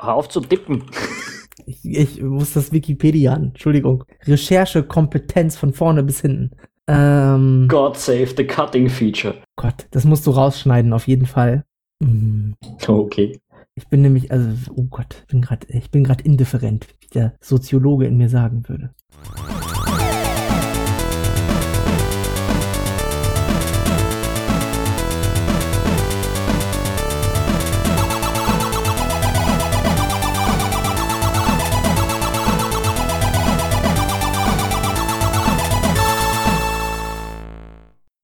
hör auf zu tippen. Ich, ich muss das Wikipedia an. Entschuldigung. Recherchekompetenz von vorne bis hinten. Ähm, God save the cutting feature. Gott, das musst du rausschneiden, auf jeden Fall. Mhm. Okay. Ich bin nämlich, also, oh Gott, ich bin gerade, ich bin gerade indifferent, wie der Soziologe in mir sagen würde.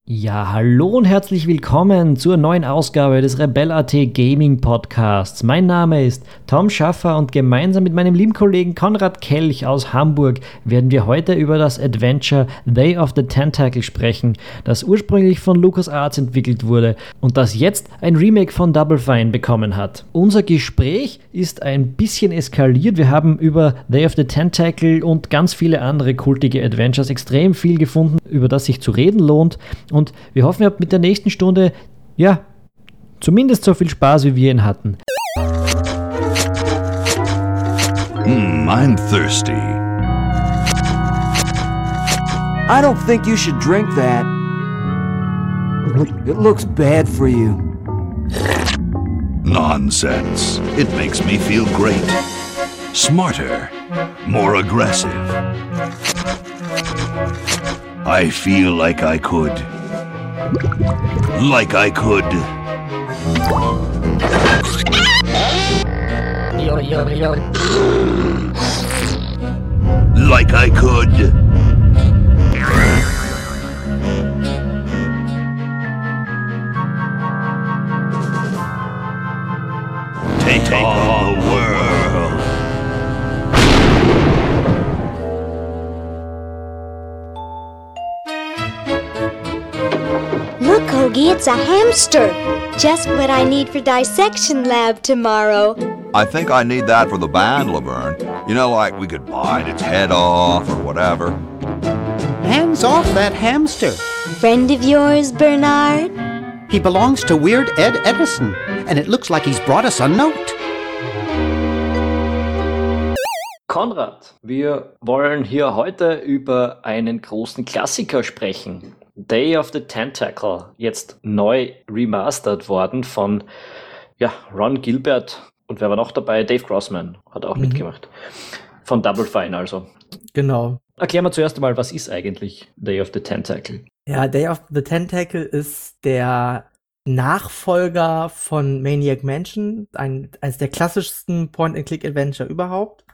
Ja, hallo und herzlich willkommen zur neuen Ausgabe des Rebel.at Gaming Podcasts. Mein Name ist Tom Schaffer und gemeinsam mit meinem lieben Kollegen Konrad Kelch aus Hamburg werden wir heute über das Adventure Day of the Tentacle sprechen, das ursprünglich von LucasArts entwickelt wurde und das jetzt ein Remake von Double Fine bekommen hat. Unser Gespräch ist ein bisschen eskaliert. Wir haben über Day of the Tentacle und ganz viele andere kultige Adventures extrem viel gefunden, über das sich zu reden lohnt und wir hoffen, ihr habt mit der nächsten Stunde, ja, zumindest so viel Spaß, wie wir ihn hatten. Mm, I'm thirsty. I don't think you should drink that. It looks bad for you. Nonsense. It makes me feel great. Smarter. More aggressive. I feel like I could. Like I could. Like I could. Take, Take on the world. Look, it's a hamster. Just what I need for dissection lab tomorrow. I think I need that for the band, Laverne. You know, like we could bite its head off or whatever. Hands off that hamster. Friend of yours, Bernard? He belongs to Weird Ed Edison, and it looks like he's brought us a note. Konrad, wir wollen hier heute über einen großen Klassiker sprechen. Day of the Tentacle, jetzt neu remastered worden von ja, Ron Gilbert und wer war noch dabei? Dave Grossman hat auch Mhm. mitgemacht. Von Double Fine also. Genau. Erklär mal zuerst einmal, was ist eigentlich Day of the Tentacle? Ja, Day of the Tentacle ist der Nachfolger von Maniac Mansion, ein, eines der klassischsten Point-and-Click-Adventure überhaupt.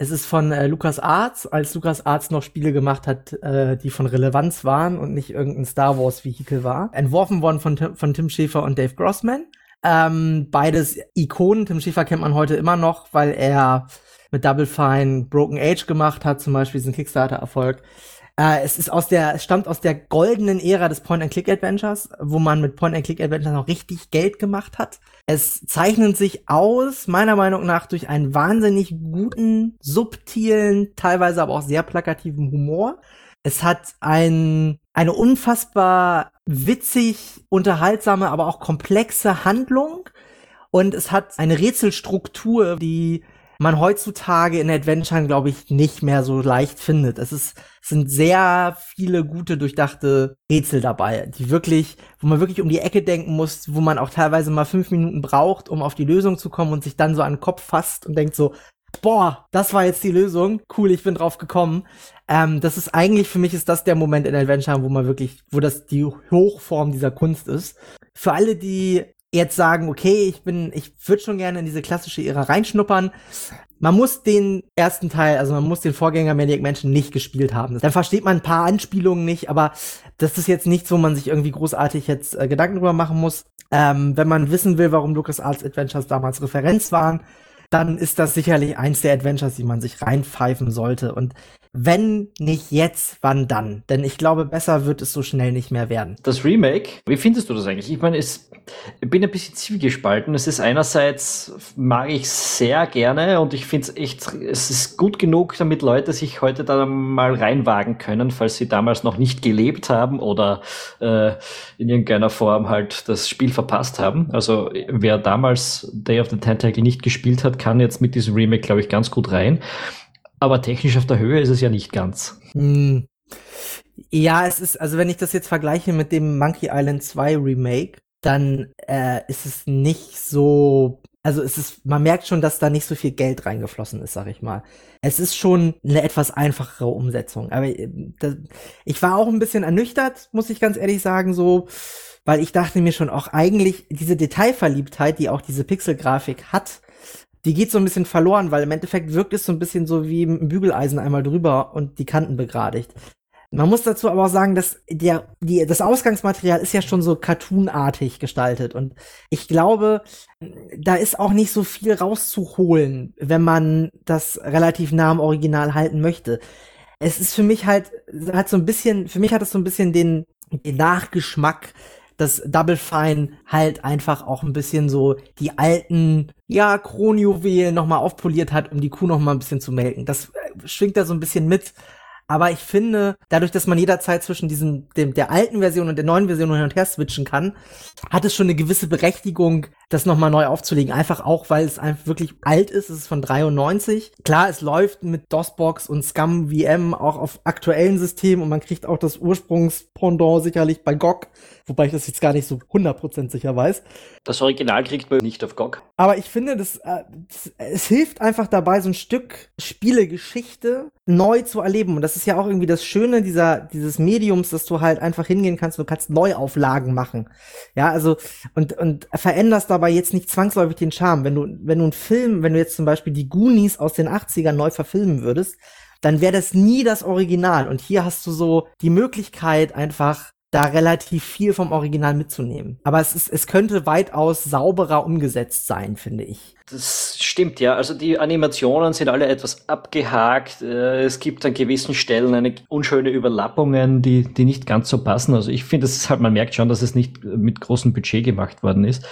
Es ist von äh, Lucas Arts, als Lucas Arts noch Spiele gemacht hat, äh, die von Relevanz waren und nicht irgendein Star Wars Vehikel war. Entworfen worden von, Tim- von Tim Schafer und Dave Grossman. Ähm, beides Ikonen. Tim Schafer kennt man heute immer noch, weil er mit Double Fine Broken Age gemacht hat, zum Beispiel diesen Kickstarter-Erfolg. Äh, es ist aus der, stammt aus der goldenen Ära des Point-and-Click-Adventures, wo man mit Point-and-Click-Adventures noch richtig Geld gemacht hat. Es zeichnet sich aus, meiner Meinung nach, durch einen wahnsinnig guten, subtilen, teilweise aber auch sehr plakativen Humor. Es hat ein, eine unfassbar witzig, unterhaltsame, aber auch komplexe Handlung. Und es hat eine Rätselstruktur, die man heutzutage in Adventuren, glaube ich, nicht mehr so leicht findet. Es ist, sind sehr viele gute, durchdachte Rätsel dabei, die wirklich, wo man wirklich um die Ecke denken muss, wo man auch teilweise mal fünf Minuten braucht, um auf die Lösung zu kommen und sich dann so an den Kopf fasst und denkt so, boah, das war jetzt die Lösung, cool, ich bin drauf gekommen. Ähm, das ist eigentlich, für mich ist das der Moment in Adventure, wo man wirklich, wo das die Hochform dieser Kunst ist. Für alle, die jetzt sagen, okay, ich bin, ich würde schon gerne in diese klassische Ära reinschnuppern. Man muss den ersten Teil, also man muss den Vorgänger Maniac Mansion nicht gespielt haben. Dann versteht man ein paar Anspielungen nicht, aber das ist jetzt nichts, wo man sich irgendwie großartig jetzt äh, Gedanken drüber machen muss. Ähm, wenn man wissen will, warum LucasArts Adventures damals Referenz waren, dann ist das sicherlich eins der Adventures, die man sich reinpfeifen sollte. Und wenn nicht jetzt, wann dann? Denn ich glaube, besser wird es so schnell nicht mehr werden. Das Remake, wie findest du das eigentlich? Ich meine, es, ich bin ein bisschen zwiegespalten. Es ist einerseits, mag ich sehr gerne und ich finde es echt, es ist gut genug, damit Leute sich heute da mal reinwagen können, falls sie damals noch nicht gelebt haben oder äh, in irgendeiner Form halt das Spiel verpasst haben. Also wer damals Day of the Tentacle nicht gespielt hat, kann jetzt mit diesem Remake, glaube ich, ganz gut rein. Aber technisch auf der Höhe ist es ja nicht ganz. Hm. Ja, es ist, also wenn ich das jetzt vergleiche mit dem Monkey Island 2 Remake, dann äh, ist es nicht so, also es ist, man merkt schon, dass da nicht so viel Geld reingeflossen ist, sag ich mal. Es ist schon eine etwas einfachere Umsetzung. Aber äh, das, ich war auch ein bisschen ernüchtert, muss ich ganz ehrlich sagen, so, weil ich dachte mir schon auch eigentlich diese Detailverliebtheit, die auch diese Pixelgrafik hat, die geht so ein bisschen verloren, weil im Endeffekt wirkt es so ein bisschen so wie ein Bügeleisen einmal drüber und die Kanten begradigt. Man muss dazu aber auch sagen, dass der, die, das Ausgangsmaterial ist ja schon so cartoonartig gestaltet und ich glaube, da ist auch nicht so viel rauszuholen, wenn man das relativ nah am Original halten möchte. Es ist für mich halt, hat so ein bisschen, für mich hat es so ein bisschen den, den Nachgeschmack dass Double Fine halt einfach auch ein bisschen so die alten, ja, Kronjuwelen nochmal aufpoliert hat, um die Kuh nochmal ein bisschen zu melken. Das äh, schwingt da so ein bisschen mit. Aber ich finde, dadurch, dass man jederzeit zwischen diesem, dem, der alten Version und der neuen Version hin und her switchen kann, hat es schon eine gewisse Berechtigung, das nochmal neu aufzulegen. Einfach auch, weil es einfach wirklich alt ist. Es ist von 93. Klar, es läuft mit DOSBox und Scum VM auch auf aktuellen Systemen und man kriegt auch das Ursprungspendant sicherlich bei GOG wobei ich das jetzt gar nicht so 100% sicher weiß. Das Original kriegt man nicht auf GOG. Aber ich finde, das, äh, das, es hilft einfach dabei, so ein Stück Spielegeschichte neu zu erleben. Und das ist ja auch irgendwie das Schöne dieser, dieses Mediums, dass du halt einfach hingehen kannst, du kannst Neuauflagen machen. Ja, also, und, und veränderst dabei jetzt nicht zwangsläufig den Charme. Wenn du, wenn du einen Film, wenn du jetzt zum Beispiel die Goonies aus den 80ern neu verfilmen würdest, dann wäre das nie das Original. Und hier hast du so die Möglichkeit, einfach da relativ viel vom Original mitzunehmen. Aber es ist, es könnte weitaus sauberer umgesetzt sein, finde ich. Das stimmt, ja. Also die Animationen sind alle etwas abgehakt. Äh, es gibt an gewissen Stellen eine unschöne Überlappungen, die, die nicht ganz so passen. Also ich finde, halt, man merkt schon, dass es nicht mit großem Budget gemacht worden ist.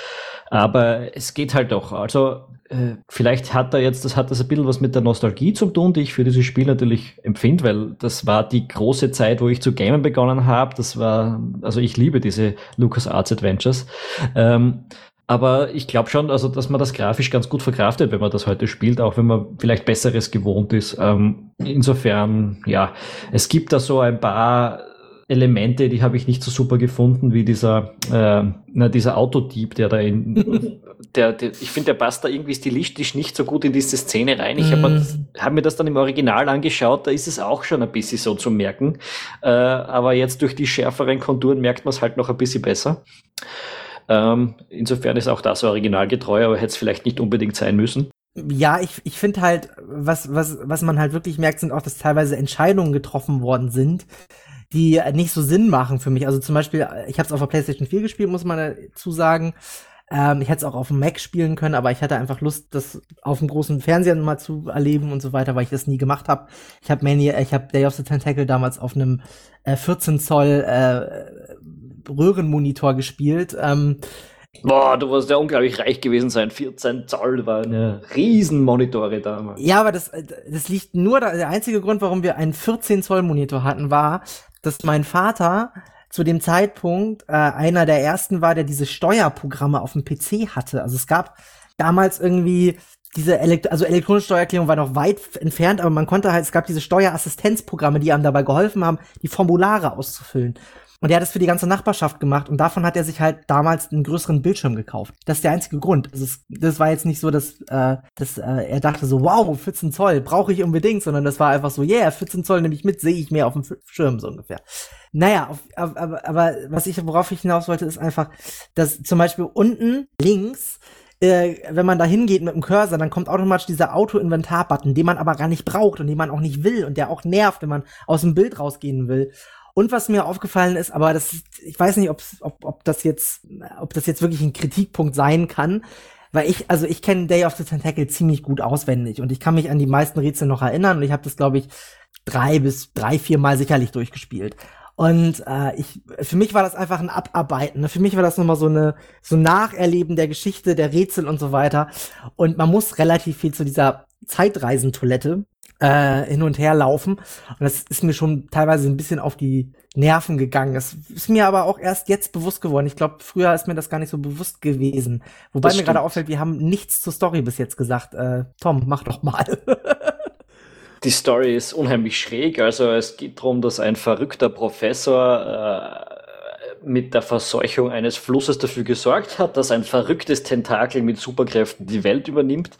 Aber es geht halt doch. Also äh, vielleicht hat er jetzt, das hat das ein bisschen was mit der Nostalgie zu tun, die ich für dieses Spiel natürlich empfinde, weil das war die große Zeit, wo ich zu gamen begonnen habe. Das war, also ich liebe diese Lucas Arts Adventures. Ähm, aber ich glaube schon, also dass man das grafisch ganz gut verkraftet, wenn man das heute spielt, auch wenn man vielleicht Besseres gewohnt ist. Ähm, insofern, ja, es gibt da so ein paar Elemente, die habe ich nicht so super gefunden, wie dieser, äh, na, dieser Autodieb, der da in, der, der ich finde, der passt da irgendwie stilistisch nicht so gut in diese Szene rein. Ich habe mm. hab mir das dann im Original angeschaut, da ist es auch schon ein bisschen so zu merken. Äh, aber jetzt durch die schärferen Konturen merkt man es halt noch ein bisschen besser. Ähm, insofern ist auch das originalgetreu, aber hätte es vielleicht nicht unbedingt sein müssen. Ja, ich, ich finde halt, was, was, was man halt wirklich merkt, sind auch, dass teilweise Entscheidungen getroffen worden sind, die nicht so Sinn machen für mich. Also zum Beispiel, ich habe es auf der PlayStation 4 gespielt, muss man dazu sagen. Ähm, ich hätte es auch auf dem Mac spielen können, aber ich hatte einfach Lust, das auf dem großen Fernseher mal zu erleben und so weiter, weil ich das nie gemacht habe. Ich habe Mania, ich habe Day of the Tentacle damals auf einem äh, 14 Zoll äh, Röhrenmonitor gespielt. Ähm, Boah, du wirst ja unglaublich reich gewesen sein. 14 Zoll war eine Riesenmonitore damals. Ja, aber das, das liegt nur, da, der einzige Grund, warum wir einen 14 Zoll Monitor hatten, war, dass mein Vater zu dem Zeitpunkt äh, einer der ersten war, der diese Steuerprogramme auf dem PC hatte. Also es gab damals irgendwie diese Elekt also elektronische Steuererklärung war noch weit entfernt, aber man konnte halt, es gab diese Steuerassistenzprogramme, die einem dabei geholfen haben, die Formulare auszufüllen. Und er hat das für die ganze Nachbarschaft gemacht und davon hat er sich halt damals einen größeren Bildschirm gekauft. Das ist der einzige Grund. Also es, das war jetzt nicht so, dass, äh, dass äh, er dachte so, wow, 14 Zoll brauche ich unbedingt, sondern das war einfach so, yeah, 14 Zoll nehme ich mit, sehe ich mehr auf dem Schirm so ungefähr. Naja, auf, aber, aber was ich, worauf ich hinaus wollte, ist einfach, dass zum Beispiel unten links äh, wenn man da hingeht mit dem Cursor, dann kommt automatisch dieser Auto-Inventar-Button, den man aber gar nicht braucht und den man auch nicht will und der auch nervt, wenn man aus dem Bild rausgehen will. Und was mir aufgefallen ist, aber das, ich weiß nicht, ob, ob das jetzt, ob das jetzt wirklich ein Kritikpunkt sein kann, weil ich, also ich kenne Day of the Tentacle ziemlich gut auswendig und ich kann mich an die meisten Rätsel noch erinnern und ich habe das, glaube ich, drei bis drei, vier Mal sicherlich durchgespielt. Und äh, ich, für mich war das einfach ein Abarbeiten. Ne? Für mich war das nochmal so eine so ein Nacherleben der Geschichte, der Rätsel und so weiter. Und man muss relativ viel zu dieser Zeitreisentoilette äh, hin und her laufen. Und das ist mir schon teilweise ein bisschen auf die Nerven gegangen. Das ist mir aber auch erst jetzt bewusst geworden. Ich glaube, früher ist mir das gar nicht so bewusst gewesen. Wobei Das mir gerade auffällt, wir haben nichts zur Story bis jetzt gesagt. Äh, Tom, mach doch mal. Die Story ist unheimlich schräg. Also es geht darum, dass ein verrückter Professor äh, mit der Verseuchung eines Flusses dafür gesorgt hat, dass ein verrücktes Tentakel mit Superkräften die Welt übernimmt.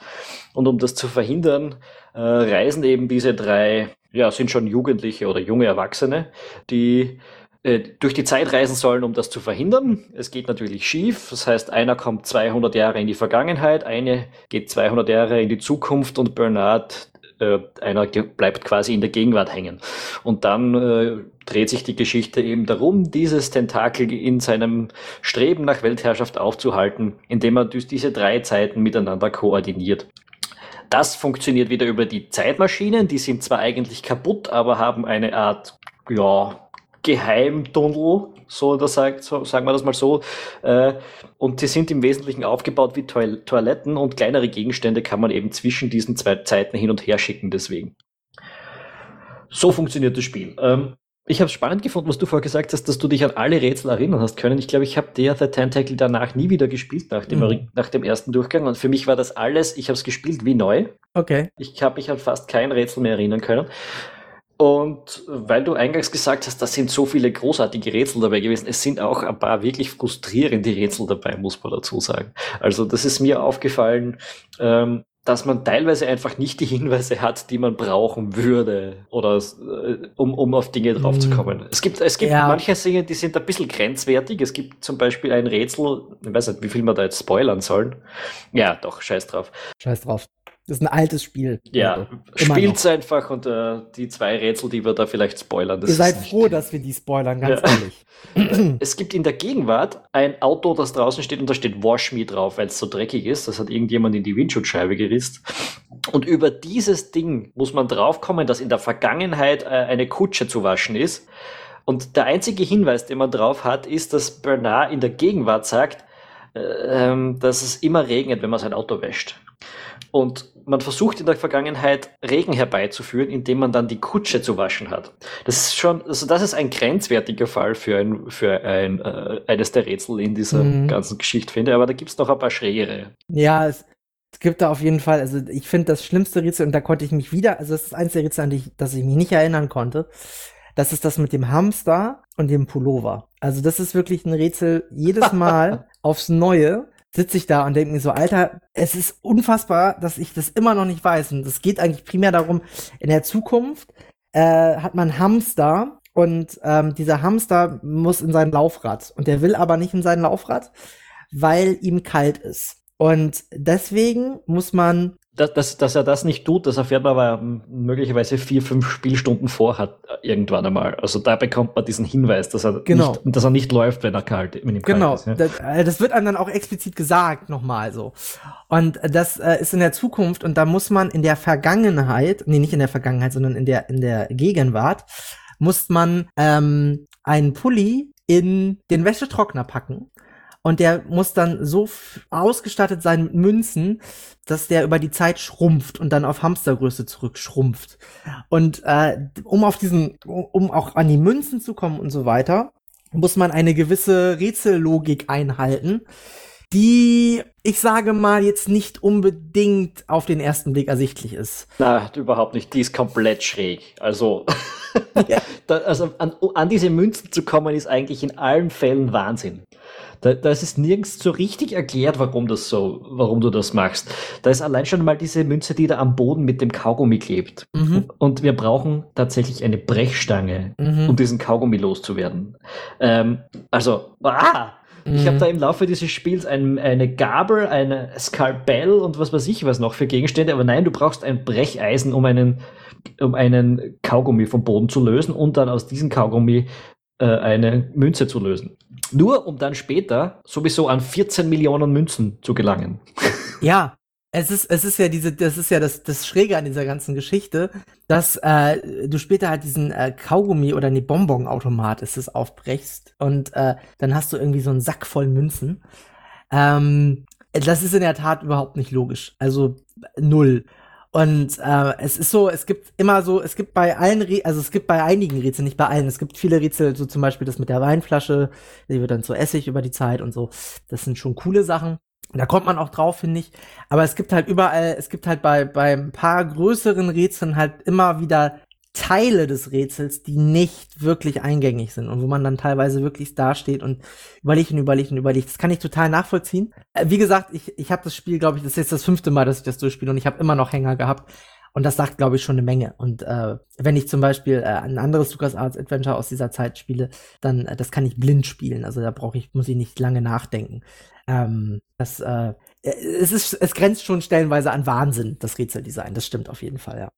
Und um das zu verhindern, äh, reisen eben diese drei, ja, sind schon Jugendliche oder junge Erwachsene, die äh, durch die Zeit reisen sollen, um das zu verhindern. Es geht natürlich schief. Das heißt, einer kommt 200 Jahre in die Vergangenheit, eine geht 200 Jahre in die Zukunft und Bernard äh, einer bleibt quasi in der Gegenwart hängen. Und dann äh, dreht sich die Geschichte eben darum, dieses Tentakel in seinem Streben nach Weltherrschaft aufzuhalten, indem er diese drei Zeiten miteinander koordiniert. Das funktioniert wieder über die Zeitmaschinen, die sind zwar eigentlich kaputt, aber haben eine Art, ja, Geheimtunnel, so, das sagt, so sagen wir das mal so. Äh, und die sind im Wesentlichen aufgebaut wie Toil Toiletten und kleinere Gegenstände kann man eben zwischen diesen zwei Zeiten hin und her schicken, deswegen. So funktioniert das Spiel. Ähm, ich habe es spannend gefunden, was du vorher gesagt hast, dass du dich an alle Rätsel erinnern hast können. Ich glaube, ich habe der The Tentacle danach nie wieder gespielt nach dem, Mhm. nach dem ersten Durchgang. Und für mich war das alles, ich habe es gespielt wie neu. okay. Ich habe mich an fast kein Rätsel mehr erinnern können. Und weil du eingangs gesagt hast, da sind so viele großartige Rätsel dabei gewesen, es sind auch ein paar wirklich frustrierende Rätsel dabei, muss man dazu sagen. Also das ist mir aufgefallen, ähm, dass man teilweise einfach nicht die Hinweise hat, die man brauchen würde, oder äh, um, um auf Dinge draufzukommen. Es gibt, es gibt Ja. manche Dinge, die sind ein bisschen grenzwertig. Es gibt zum Beispiel ein Rätsel, ich weiß nicht, wie viel wir da jetzt spoilern sollen. Ja, doch, scheiß drauf. Scheiß drauf. Das ist ein altes Spiel. Ja, Also, immer spielt's einfach und äh, die zwei Rätsel, die wir da vielleicht spoilern. Ihr seid ist nicht- froh, dass wir die spoilern, ganz Ja. ehrlich. Es gibt in der Gegenwart ein Auto, das draußen steht und da steht Wash Me drauf, weil es so dreckig ist. Das hat irgendjemand in die Windschutzscheibe gerisst. Und über dieses Ding muss man draufkommen, dass in der Vergangenheit äh, eine Kutsche zu waschen ist. Und der einzige Hinweis, den man drauf hat, ist, dass Bernard in der Gegenwart sagt, äh, ähm, dass es immer regnet, wenn man sein Auto wäscht. Und man versucht in der Vergangenheit Regen herbeizuführen, indem man dann die Kutsche zu waschen hat. Das ist schon, also das ist ein grenzwertiger Fall für ein, für ein, äh, eines der Rätsel in dieser Mhm. ganzen Geschichte, finde. Aber da gibt's noch ein paar schrägere. Ja, es, es gibt da auf jeden Fall, also ich finde das schlimmste Rätsel, und da konnte ich mich wieder, also das ist eins der Rätsel, an die ich, das ich mich nicht erinnern konnte. Das ist das mit dem Hamster und dem Pullover. Also das ist wirklich ein Rätsel, jedes Mal aufs Neue sitze ich da und denke mir so, Alter, es ist unfassbar, dass ich das immer noch nicht weiß. Und es geht eigentlich primär darum, in der Zukunft äh, hat man Hamster und ähm, dieser Hamster muss in sein Laufrad. Und der will aber nicht in sein Laufrad, weil ihm kalt ist. Und deswegen muss man, Dass, dass, dass er das nicht tut, das erfährt man aber möglicherweise vier, fünf Spielstunden vorhat, äh, irgendwann einmal. Also da bekommt man diesen Hinweis, dass er, Genau. nicht, dass er nicht läuft, wenn er kalt, wenn ihm genau, kalt ist. Ja. das, äh, das wird einem dann auch explizit gesagt, nochmal so. Und das äh, ist in der Zukunft und da muss man in der Vergangenheit, nee, nicht in der Vergangenheit, sondern in der, in der Gegenwart, muss man ähm, einen Pulli in den Wäschetrockner packen. Und der muss dann so ausgestattet sein mit Münzen, dass der über die Zeit schrumpft und dann auf Hamstergröße zurückschrumpft. Und äh, um auf diesen, um auch an die Münzen zu kommen und so weiter, muss man eine gewisse Rätsellogik einhalten, die, ich sage mal, jetzt nicht unbedingt auf den ersten Blick ersichtlich ist. Na, überhaupt nicht. Die ist komplett schräg. Also, da, also an, an diese Münzen zu kommen, ist eigentlich in allen Fällen Wahnsinn. Da, da ist es nirgends so richtig erklärt, warum das so, warum du das machst. Da ist allein schon mal diese Münze, die da am Boden mit dem Kaugummi klebt. Mhm. Und wir brauchen tatsächlich eine Brechstange, Mhm. um diesen Kaugummi loszuwerden. Ähm, also, ah! Ich Mhm. habe da im Laufe dieses Spiels ein, eine Gabel, eine Skalpell und was weiß ich was noch für Gegenstände, aber nein, du brauchst ein Brecheisen, um einen, um einen Kaugummi vom Boden zu lösen und dann aus diesem Kaugummi äh, eine Münze zu lösen. Nur um dann später sowieso an 14 Millionen Münzen zu gelangen. Ja, Es ist, es ist ja diese, das ist ja das, das Schräge an dieser ganzen Geschichte, dass äh, du später halt diesen äh, Kaugummi oder ne Bonbon-Automat ist es aufbrechst und äh, dann hast du irgendwie so einen Sack voll Münzen. Ähm, das ist in der Tat überhaupt nicht logisch. Also null. Und äh, es ist so, es gibt immer so, es gibt bei allen, Re also es gibt bei einigen Rätseln, nicht bei allen, es gibt viele Rätsel, so zum Beispiel das mit der Weinflasche, die wird dann zu Essig über die Zeit und so. Das sind schon coole Sachen. Da kommt man auch drauf, finde ich. Aber es gibt halt überall, es gibt halt bei, bei ein paar größeren Rätseln halt immer wieder Teile des Rätsels, die nicht wirklich eingängig sind und wo man dann teilweise wirklich dasteht und überlegt und überlegt und überlegt. Das kann ich total nachvollziehen. Äh, wie gesagt, ich, ich habe das Spiel, glaube ich, das ist jetzt das fünfte Mal, dass ich das durchspiele und ich habe immer noch Hänger gehabt. Und das sagt, glaube ich, schon eine Menge. Und äh, wenn ich zum Beispiel äh, ein anderes LucasArts Adventure aus dieser Zeit spiele, dann äh, das kann ich blind spielen. Also da brauche ich, muss ich nicht lange nachdenken. Ähm, das, äh, es ist, es grenzt schon stellenweise an Wahnsinn, das Rätseldesign. Das stimmt auf jeden Fall, ja.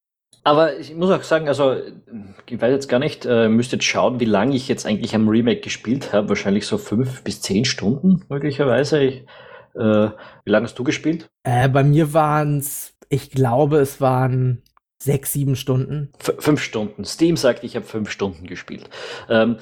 Aber ich muss auch sagen, also ich weiß jetzt gar nicht, äh, müsste jetzt schauen, wie lange ich jetzt eigentlich am Remake gespielt habe. Wahrscheinlich so fünf bis zehn Stunden möglicherweise. Ich, äh, wie lange hast du gespielt? Äh, bei mir waren es, ich glaube, es waren sechs, sieben Stunden. F fünf Stunden. Steam sagt, ich habe fünf Stunden gespielt. Ähm,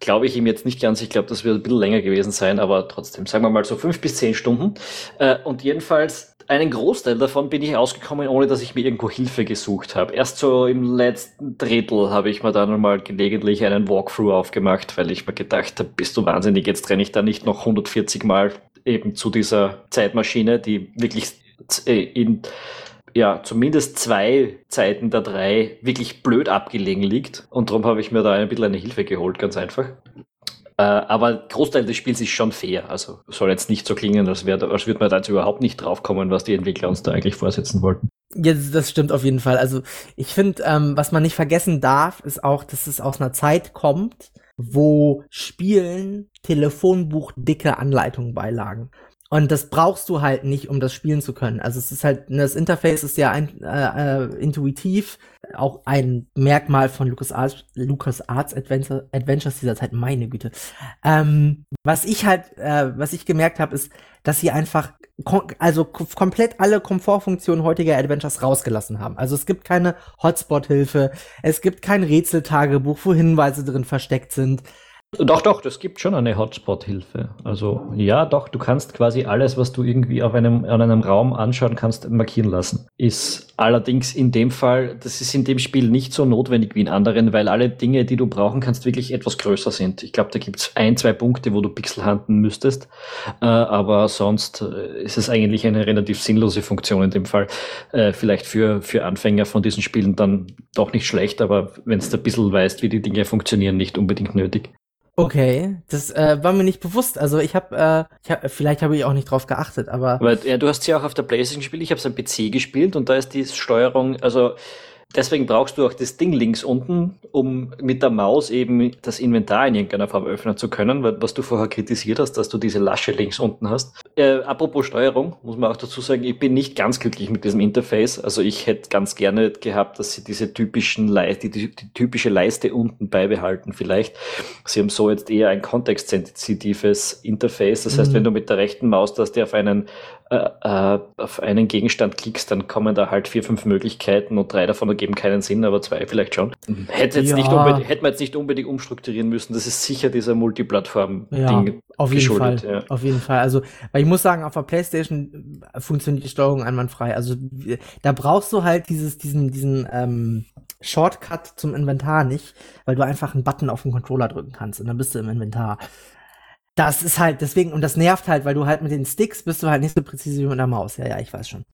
glaube ich ihm jetzt nicht ganz. Ich glaube, das wird ein bisschen länger gewesen sein, aber trotzdem, sagen wir mal so fünf bis zehn Stunden. Äh, und jedenfalls einen Großteil davon bin ich ausgekommen, ohne dass ich mir irgendwo Hilfe gesucht habe. Erst so im letzten Drittel habe ich mir dann mal gelegentlich einen Walkthrough aufgemacht, weil ich mir gedacht habe, bist du wahnsinnig, jetzt renne ich da nicht noch 140 Mal eben zu dieser Zeitmaschine, die wirklich äh, in ja, zumindest zwei Zeiten der drei wirklich blöd abgelegen liegt. Und darum habe ich mir da ein bisschen eine Hilfe geholt, ganz einfach. Äh, aber Großteil des Spiels ist schon fair. Also soll jetzt nicht so klingen, als, wär, als würde man da jetzt überhaupt nicht draufkommen, was die Entwickler uns da eigentlich vorsetzen wollten. Ja, das stimmt auf jeden Fall. Also ich finde, ähm, was man nicht vergessen darf, ist auch, dass es aus einer Zeit kommt, wo Spielen Telefonbuch dicke Anleitungen beilagen. Und das brauchst du halt nicht, um das spielen zu können. Also es ist halt, das Interface ist ja ein, äh, äh, intuitiv, auch ein Merkmal von LucasArts, LucasArts Adventure, Adventures dieser Zeit, meine Güte. Ähm, was ich halt, äh, was ich gemerkt habe, ist, dass sie einfach also komplett alle Komfortfunktionen heutiger Adventures rausgelassen haben. Also es gibt keine Hotspot-Hilfe, es gibt kein Rätseltagebuch, wo Hinweise drin versteckt sind. Doch, doch, das gibt schon eine Hotspot-Hilfe. Also ja, doch, du kannst quasi alles, was du irgendwie auf einem, an einem Raum anschauen kannst, markieren lassen. Ist allerdings in dem Fall, das ist in dem Spiel nicht so notwendig wie in anderen, weil alle Dinge, die du brauchen kannst, wirklich etwas größer sind. Ich glaube, da gibt es ein, zwei Punkte, wo du Pixel handen müsstest, äh, aber sonst äh, ist es eigentlich eine relativ sinnlose Funktion in dem Fall. Äh, vielleicht für, für Anfänger von diesen Spielen dann doch nicht schlecht, aber wenn du ein bisschen weißt, wie die Dinge funktionieren, nicht unbedingt nötig. Okay, das äh, war mir nicht bewusst. Also ich habe, äh, ich hab, vielleicht habe ich auch nicht drauf geachtet, aber. Weil, ja, du hast sie auch auf der PlayStation gespielt. Ich habe es am PC gespielt und da ist die Steuerung, also Deswegen brauchst du auch das Ding links unten, um mit der Maus eben das Inventar in irgendeiner Form öffnen zu können, was du vorher kritisiert hast, dass du diese Lasche links unten hast. Äh, apropos Steuerung, muss man auch dazu sagen, ich bin nicht ganz glücklich mit diesem Interface. Also ich hätte ganz gerne gehabt, dass sie diese typischen Leiste, die, die typische Leiste unten beibehalten vielleicht. Sie haben so jetzt eher ein kontextsensitives Interface. Das heißt, mhm. wenn du mit der rechten Maustaste auf einen äh, äh, auf einen Gegenstand klickst, dann kommen da halt vier, fünf Möglichkeiten und drei davon ergeben keinen Sinn, aber zwei vielleicht schon. Hätte, jetzt ja. nicht hätte man jetzt nicht unbedingt umstrukturieren müssen. Das ist sicher dieser Multiplattform-Ding. Ja, auf jeden Fall. Ja. Auf jeden Fall. Also, weil ich muss sagen, auf der Playstation funktioniert die Steuerung einwandfrei. Also, da brauchst du halt dieses, diesen, diesen, ähm, Shortcut zum Inventar nicht, weil du einfach einen Button auf den Controller drücken kannst und dann bist du im Inventar das ist halt deswegen, und das nervt halt, weil du halt mit den Sticks bist du halt nicht so präzise wie mit der Maus. Ja, ja, ich weiß schon.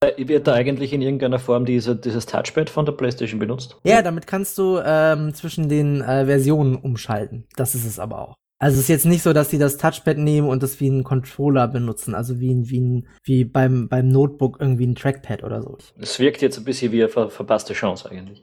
Äh, wird da eigentlich in irgendeiner Form diese, dieses Touchpad von der PlayStation benutzt? Ja, damit kannst du ähm, zwischen den äh, Versionen umschalten. Das ist es aber auch. Also es ist jetzt nicht so, dass sie das Touchpad nehmen und das wie einen Controller benutzen, also wie, ein, wie, ein, wie beim, beim Notebook irgendwie ein Trackpad oder so. Es wirkt jetzt ein bisschen wie eine ver verpasste Chance eigentlich.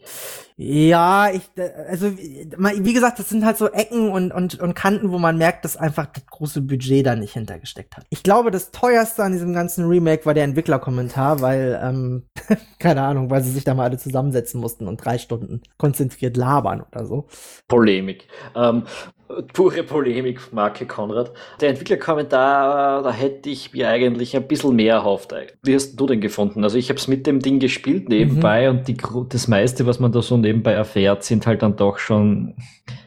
Ja, ich, äh, also wie gesagt, das sind halt so Ecken und, und, und Kanten, wo man merkt, dass einfach das große Budget da nicht hintergesteckt hat. Ich glaube, das teuerste an diesem ganzen Remake war der Entwicklerkommentar, weil, ähm, keine Ahnung, weil sie sich da mal alle zusammensetzen mussten und drei Stunden konzentriert labern oder so. Polemik. Ähm, pure Polemik, Marke Konrad. Der Entwicklerkommentar, da hätte ich mir eigentlich ein bisschen mehr erhofft. Wie hast du denn gefunden? Also ich habe es mit dem Ding gespielt nebenbei mhm. und die, das meiste, was man da so nebenbei erfährt, sind halt dann doch schon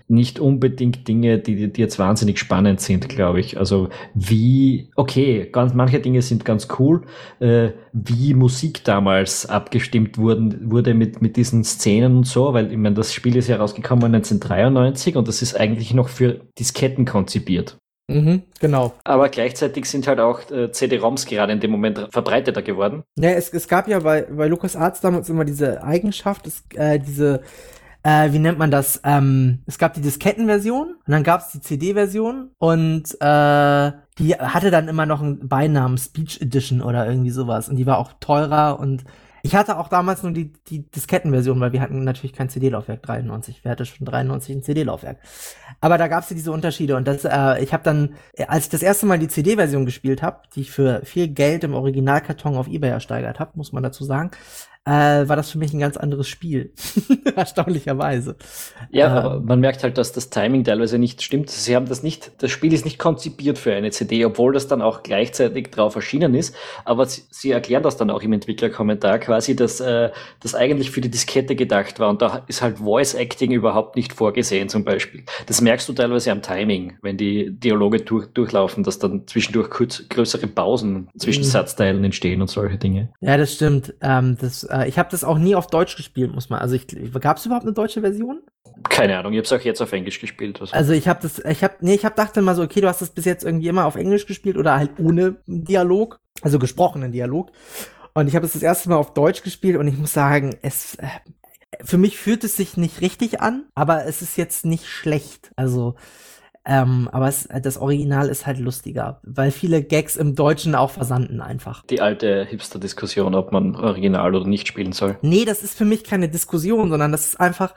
nicht unbedingt Dinge, die, die jetzt wahnsinnig spannend sind, glaube ich. Also wie, okay, ganz, manche Dinge sind ganz cool, äh, wie Musik damals abgestimmt wurden, wurde mit, mit diesen Szenen und so, weil ich meine, das Spiel ist ja rausgekommen 1993 und das ist eigentlich noch für Disketten konzipiert. Mhm, genau. Aber gleichzeitig sind halt auch äh, CD-ROMs gerade in dem Moment verbreiteter geworden. Ja, es, es gab ja bei, bei LucasArts damals immer diese Eigenschaft, es, äh, diese äh, wie nennt man das? Ähm, es gab die Diskettenversion und dann gab es die CD-Version und äh, die hatte dann immer noch einen Beinamen Speech Edition oder irgendwie sowas und die war auch teurer und ich hatte auch damals nur die, die Diskettenversion, weil wir hatten natürlich kein CD-Laufwerk 93. Wer hatte schon 93 ein CD-Laufwerk? Aber da gab es ja diese Unterschiede und das, äh, ich habe dann, als ich das erste Mal die CD-Version gespielt habe, die ich für viel Geld im Originalkarton auf eBay ersteigert habe, muss man dazu sagen, äh, war das für mich ein ganz anderes Spiel. Erstaunlicherweise. Ja, ähm, aber man merkt halt, dass das Timing teilweise nicht stimmt. Sie haben das nicht, das Spiel ist nicht konzipiert für eine CD, obwohl das dann auch gleichzeitig drauf erschienen ist. Aber sie, sie erklären das dann auch im Entwicklerkommentar quasi, dass äh, das eigentlich für die Diskette gedacht war. Und da ist halt Voice Acting überhaupt nicht vorgesehen, zum Beispiel. Das merkst du teilweise am Timing, wenn die Dialoge durch, durchlaufen, dass dann zwischendurch kurz, größere Pausen zwischen mhm. Satzteilen entstehen und solche Dinge. Ja, das stimmt. Ähm, das äh, äh, ich habe das auch nie auf Deutsch gespielt, muss man. Also ich gab es überhaupt eine deutsche Version? Keine Ahnung, ich habe es auch jetzt auf Englisch gespielt. Also, also ich habe das, ich habe, nee, ich habe dachte mal so, okay, du hast das bis jetzt irgendwie immer auf Englisch gespielt oder halt ohne Dialog, also gesprochenen Dialog. Und ich habe es das erste Mal auf Deutsch gespielt und ich muss sagen, es äh, für mich fühlt es sich nicht richtig an, aber es ist jetzt nicht schlecht. Also ähm, aber es, das Original ist halt lustiger, weil viele Gags im Deutschen auch versanden einfach. Die alte Hipster-Diskussion, ob man Original oder nicht spielen soll. Nee, das ist für mich keine Diskussion, sondern das ist einfach.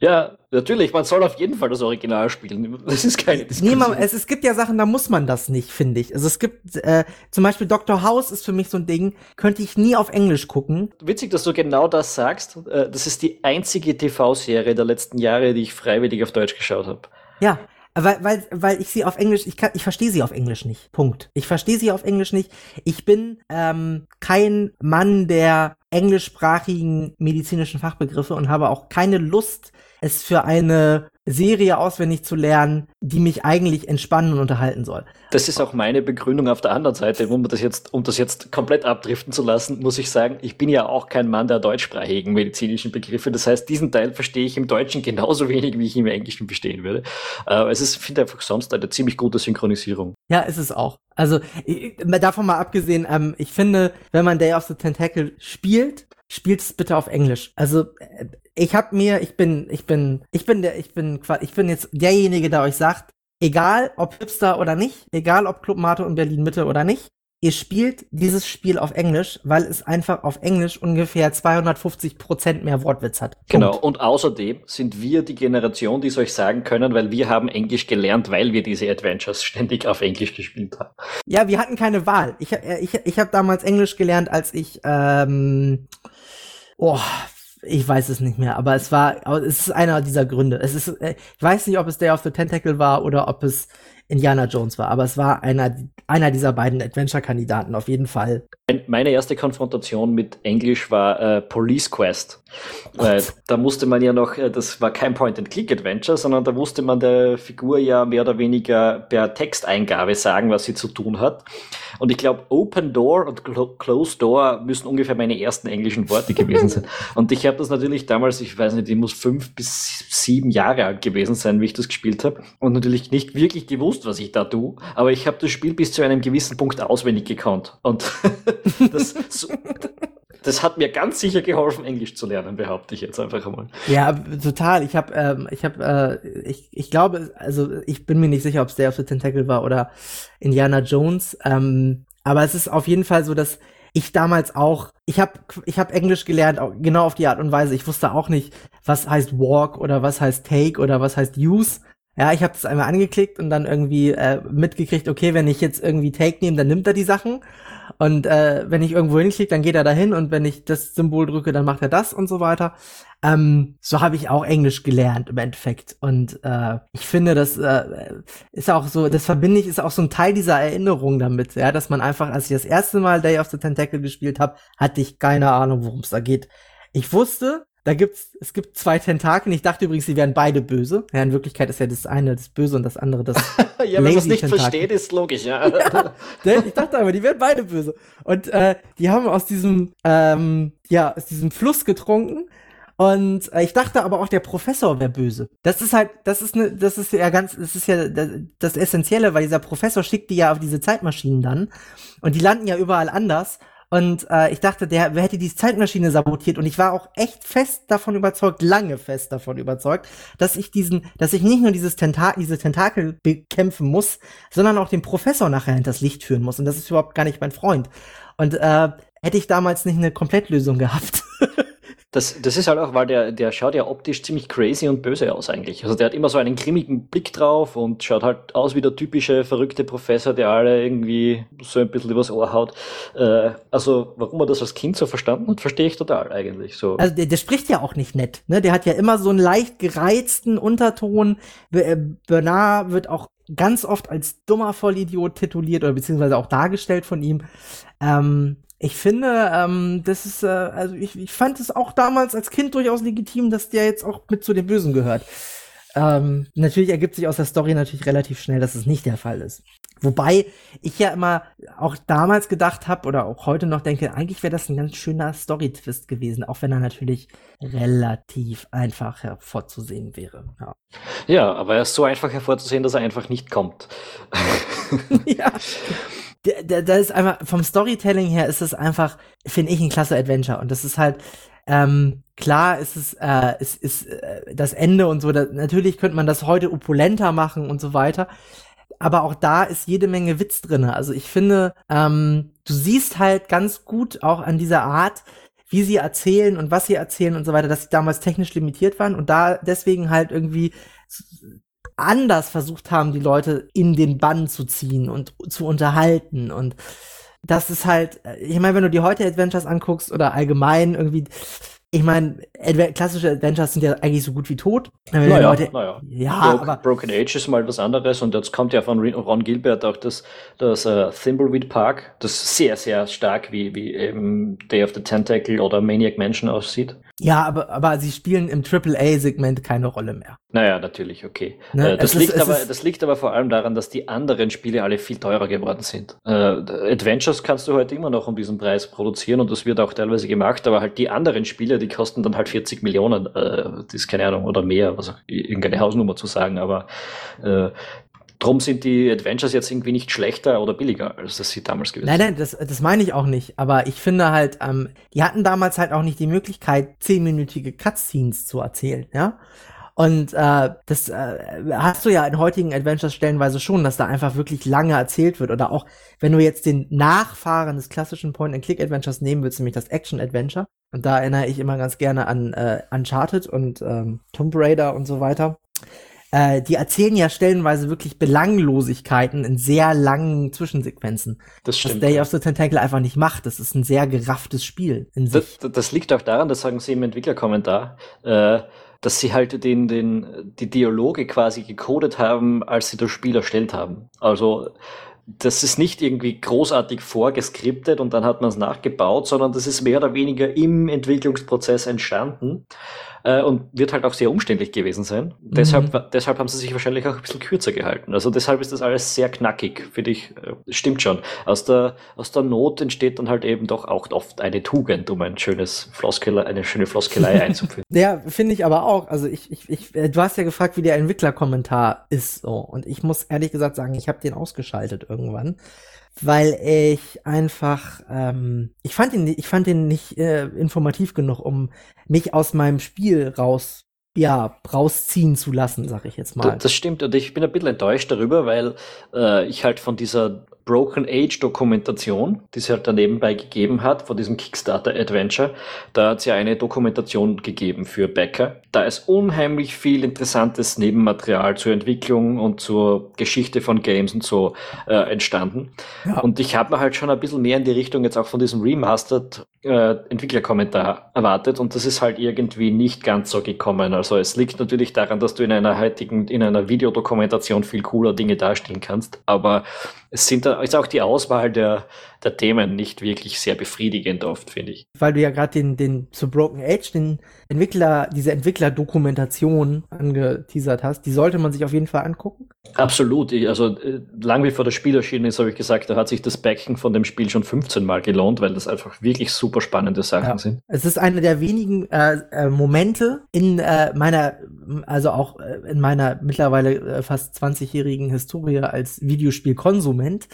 Ja, natürlich, man soll auf jeden Fall das Original spielen. Das ist keine Diskussion. Nee, man, es, es gibt ja Sachen, da muss man das nicht, finde ich. Also es gibt äh, zum Beispiel Dr. House ist für mich so ein Ding, könnte ich nie auf Englisch gucken. Witzig, dass du genau das sagst. Äh, das ist die einzige TV-Serie der letzten Jahre, die ich freiwillig auf Deutsch geschaut habe. Ja, weil, weil, weil ich sie auf Englisch, ich kann, ich verstehe sie auf Englisch nicht. Punkt. Ich verstehe sie auf Englisch nicht. Ich bin ähm, kein Mann der englischsprachigen medizinischen Fachbegriffe und habe auch keine Lust, es für eine Serie auswendig zu lernen, die mich eigentlich entspannen und unterhalten soll. Das ist auch meine Begründung auf der anderen Seite, um das jetzt, um das jetzt komplett abdriften zu lassen, muss ich sagen, ich bin ja auch kein Mann der deutschsprachigen medizinischen Begriffe. Das heißt, diesen Teil verstehe ich im Deutschen genauso wenig, wie ich im Englischen verstehen würde. Äh, es ist, finde einfach sonst eine ziemlich gute Synchronisierung. Ja, ist es auch. Also, davon mal abgesehen, ähm, ich finde, wenn man Day of the Tentacle spielt, spielt es bitte auf Englisch. Also äh, ich hab mir, ich bin, ich bin, ich bin der, ich bin, ich bin jetzt derjenige, der euch sagt, egal ob Hipster oder nicht, egal ob Club Mate und Berlin Mitte oder nicht, ihr spielt dieses Spiel auf Englisch, weil es einfach auf Englisch ungefähr 250 Prozent mehr Wortwitz hat. Punkt. Genau. Und außerdem sind wir die Generation, die es euch sagen können, weil wir haben Englisch gelernt, weil wir diese Adventures ständig auf Englisch gespielt haben. Ja, wir hatten keine Wahl. Ich, äh, ich, ich habe damals Englisch gelernt, als ich ähm, oh, ich weiß es nicht mehr, aber es war, es ist einer dieser Gründe. Es ist, äh, ich weiß nicht, ob es Day of the Tentacle war oder ob es Indiana Jones war, aber es war einer, einer dieser beiden Adventure-Kandidaten auf jeden Fall. Meine erste Konfrontation mit Englisch war äh, Police Quest. Äh, da musste man ja noch, äh, das war kein Point-and-Click-Adventure, sondern da musste man der Figur ja mehr oder weniger per Texteingabe sagen, was sie zu tun hat. Und ich glaube, Open Door und Closed Door müssen ungefähr meine ersten englischen Worte gewesen sein. Und ich habe das natürlich damals, ich weiß nicht, ich muss fünf bis sieben Jahre alt gewesen sein, wie ich das gespielt habe. Und natürlich nicht wirklich gewusst, was ich da tue. Aber ich habe das Spiel bis zu einem gewissen Punkt auswendig gekannt. Und das, so, das hat mir ganz sicher geholfen, Englisch zu lernen, behaupte ich jetzt einfach einmal. Ja, total. Ich habe, ähm, ich habe, äh, ich, ich glaube, also ich bin mir nicht sicher, ob es Day of the Tentacle war oder Indiana Jones. Ähm, aber es ist auf jeden Fall so, dass ich damals auch, ich habe ich hab Englisch gelernt, genau auf die Art und Weise. Ich wusste auch nicht, was heißt Walk oder was heißt Take oder was heißt Use. Ja, ich habe das einmal angeklickt und dann irgendwie äh, mitgekriegt, okay, wenn ich jetzt irgendwie Take nehme, dann nimmt er die Sachen. Und äh, wenn ich irgendwo hinklicke, dann geht er dahin und wenn ich das Symbol drücke, dann macht er das und so weiter. Ähm, so habe ich auch Englisch gelernt im Endeffekt. Und äh, ich finde, das äh, ist auch so, das verbinde ich, ist auch so ein Teil dieser Erinnerung damit, ja, dass man einfach, als ich das erste Mal Day of the Tentacle gespielt habe, hatte ich keine Ahnung, worum es da geht. Ich wusste, da gibt's, es gibt zwei Tentakel. Ich dachte übrigens, sie wären beide böse. Ja, in Wirklichkeit ist ja das eine das Böse und das andere das. ja, wenn man es nicht versteht, ist logisch, ja. ja. Ich dachte aber, die wären beide böse. Und äh, die haben aus diesem, ähm, ja, aus diesem Fluss getrunken. Und äh, ich dachte aber auch, der Professor wäre böse. Das ist halt, das ist ne, das ist ja ganz, das ist ja das, das Essentielle, weil dieser Professor schickt die ja auf diese Zeitmaschinen dann. Und die landen ja überall anders. Und äh, ich dachte, der wer hätte die Zeitmaschine sabotiert. Und ich war auch echt fest davon überzeugt, lange fest davon überzeugt, dass ich diesen, dass ich nicht nur dieses Tenta diese Tentakel bekämpfen muss, sondern auch den Professor nachher hinters Licht führen muss. Und das ist überhaupt gar nicht mein Freund. Und äh, hätte ich damals nicht eine Komplettlösung gehabt. Das, das ist halt auch, weil der, der schaut ja optisch ziemlich crazy und böse aus eigentlich. Also der hat immer so einen grimmigen Blick drauf und schaut halt aus wie der typische verrückte Professor, der alle irgendwie so ein bisschen übers Ohr haut. Äh, also warum er das als Kind so verstanden hat, verstehe ich total eigentlich. So. Also der, der spricht ja auch nicht nett. Ne? Der hat ja immer so einen leicht gereizten Unterton. Äh, Bernard wird auch ganz oft als dummer Vollidiot tituliert oder beziehungsweise auch dargestellt von ihm. Ähm, ich finde, ähm, das ist, äh, also ich, ich fand es auch damals als Kind durchaus legitim, dass der jetzt auch mit zu den Bösen gehört. Ähm, natürlich ergibt sich aus der Story natürlich relativ schnell, dass es nicht der Fall ist. Wobei ich ja immer auch damals gedacht habe oder auch heute noch denke, eigentlich wäre das ein ganz schöner Story-Twist gewesen, auch wenn er natürlich relativ einfach hervorzusehen wäre. Ja, ja aber er ist so einfach hervorzusehen, dass er einfach nicht kommt. ja da, da ist einfach, vom Storytelling her ist es einfach, finde ich, ein klasse Adventure. Und das ist halt, ähm, klar ist es, äh, ist, ist äh, das Ende und so, da, natürlich könnte man das heute opulenter machen und so weiter. Aber auch da ist jede Menge Witz drinne. Also ich finde, ähm, du siehst halt ganz gut auch an dieser Art, wie sie erzählen und was sie erzählen und so weiter, dass sie damals technisch limitiert waren und da deswegen halt irgendwie anders versucht haben, die Leute in den Bann zu ziehen und zu unterhalten. Und das ist halt, ich meine, wenn du die heute Adventures anguckst oder allgemein irgendwie, ich meine, Adve klassische Adventures sind ja eigentlich so gut wie tot. Naja, Leute, naja. Ja, Broke, Broken Age ist mal was anderes und jetzt kommt ja von Ron Gilbert auch das, das uh, Thimbleweed Park, das sehr, sehr stark wie, wie eben Day of the Tentacle oder Maniac Mansion aussieht. Ja, aber, aber sie spielen im AAA-Segment keine Rolle mehr. Naja, natürlich, okay. Ne? Äh, das, liegt ist, aber, das liegt aber vor allem daran, dass die anderen Spiele alle viel teurer geworden sind. Äh, Adventures kannst du heute immer noch um diesen Preis produzieren und das wird auch teilweise gemacht, aber halt die anderen Spiele, die kosten dann halt 40 Millionen, äh, das ist keine Ahnung, oder mehr, was auch, irgendeine Hausnummer zu sagen, aber äh, Drum sind die Adventures jetzt irgendwie nicht schlechter oder billiger, als das sie damals gewesen sind. Nein, nein, das, das meine ich auch nicht. Aber ich finde halt, ähm, die hatten damals halt auch nicht die Möglichkeit, zehnminütige Cutscenes zu erzählen, ja. Und äh, das äh, hast du ja in heutigen Adventures stellenweise schon, dass da einfach wirklich lange erzählt wird. Oder auch, wenn du jetzt den Nachfahren des klassischen Point-and-Click-Adventures nehmen willst, nämlich das Action-Adventure. Und da erinnere ich immer ganz gerne an äh, Uncharted und ähm, Tomb Raider und so weiter äh, die erzählen ja stellenweise wirklich Belanglosigkeiten in sehr langen Zwischensequenzen. Das stimmt. Was Day of the Tentacle einfach nicht macht. Das ist ein sehr gerafftes Spiel in sich. Das, das liegt auch daran, das sagen sie im Entwicklerkommentar, äh, dass sie halt den, den, die Dialoge quasi gecodet haben, als sie das Spiel erstellt haben. Also, das ist nicht irgendwie großartig vorgeskriptet und dann hat man es nachgebaut, sondern das ist mehr oder weniger im Entwicklungsprozess entstanden äh, und wird halt auch sehr umständlich gewesen sein. Mhm. Deshalb, deshalb haben sie sich wahrscheinlich auch ein bisschen kürzer gehalten. Also deshalb ist das alles sehr knackig, finde ich. Äh, stimmt schon. Aus der, aus der Not entsteht dann halt eben doch auch oft eine Tugend, um ein schönes Floskel, eine schöne Floskelei einzuführen. ja, finde ich aber auch. Also ich, ich, ich, äh, du hast ja gefragt, wie der Entwicklerkommentar ist so. Und ich muss ehrlich gesagt sagen, ich habe den ausgeschaltet irgendwann weil ich einfach, ähm, ich fand ihn, ich fand ihn nicht äh, informativ genug, um mich aus meinem Spiel raus, ja, rausziehen zu lassen, sag ich jetzt mal. Das, das stimmt und ich bin ein bisschen enttäuscht darüber, weil äh, ich halt von dieser Broken Age Dokumentation, die es halt da nebenbei gegeben hat, von diesem Kickstarter Adventure. Da hat es ja eine Dokumentation gegeben für Becker. Da ist unheimlich viel interessantes Nebenmaterial zur Entwicklung und zur Geschichte von Games und so äh, entstanden. Ja. Und ich habe mir halt schon ein bisschen mehr in die Richtung jetzt auch von diesem Remastered äh, Entwicklerkommentar erwartet und das ist halt irgendwie nicht ganz so gekommen. Also es liegt natürlich daran, dass du in einer heutigen, in einer Videodokumentation viel cooler Dinge darstellen kannst, aber es sind da, ist auch die Auswahl der, der Themen nicht wirklich sehr befriedigend oft, finde ich. Weil du ja gerade den, den zu Broken Age, den Entwickler, diese Entwicklerdokumentation angeteasert hast, die sollte man sich auf jeden Fall angucken. Absolut. Also äh, lang bevor das Spiel erschienen ist, habe ich gesagt, da hat sich das Backen von dem Spiel schon 15 Mal gelohnt, weil das einfach wirklich super spannende Sachen ja. sind. Es ist einer der wenigen äh, äh, Momente in äh, meiner, also auch äh, in meiner mittlerweile äh, fast 20-jährigen Historie als Videospielkonsument,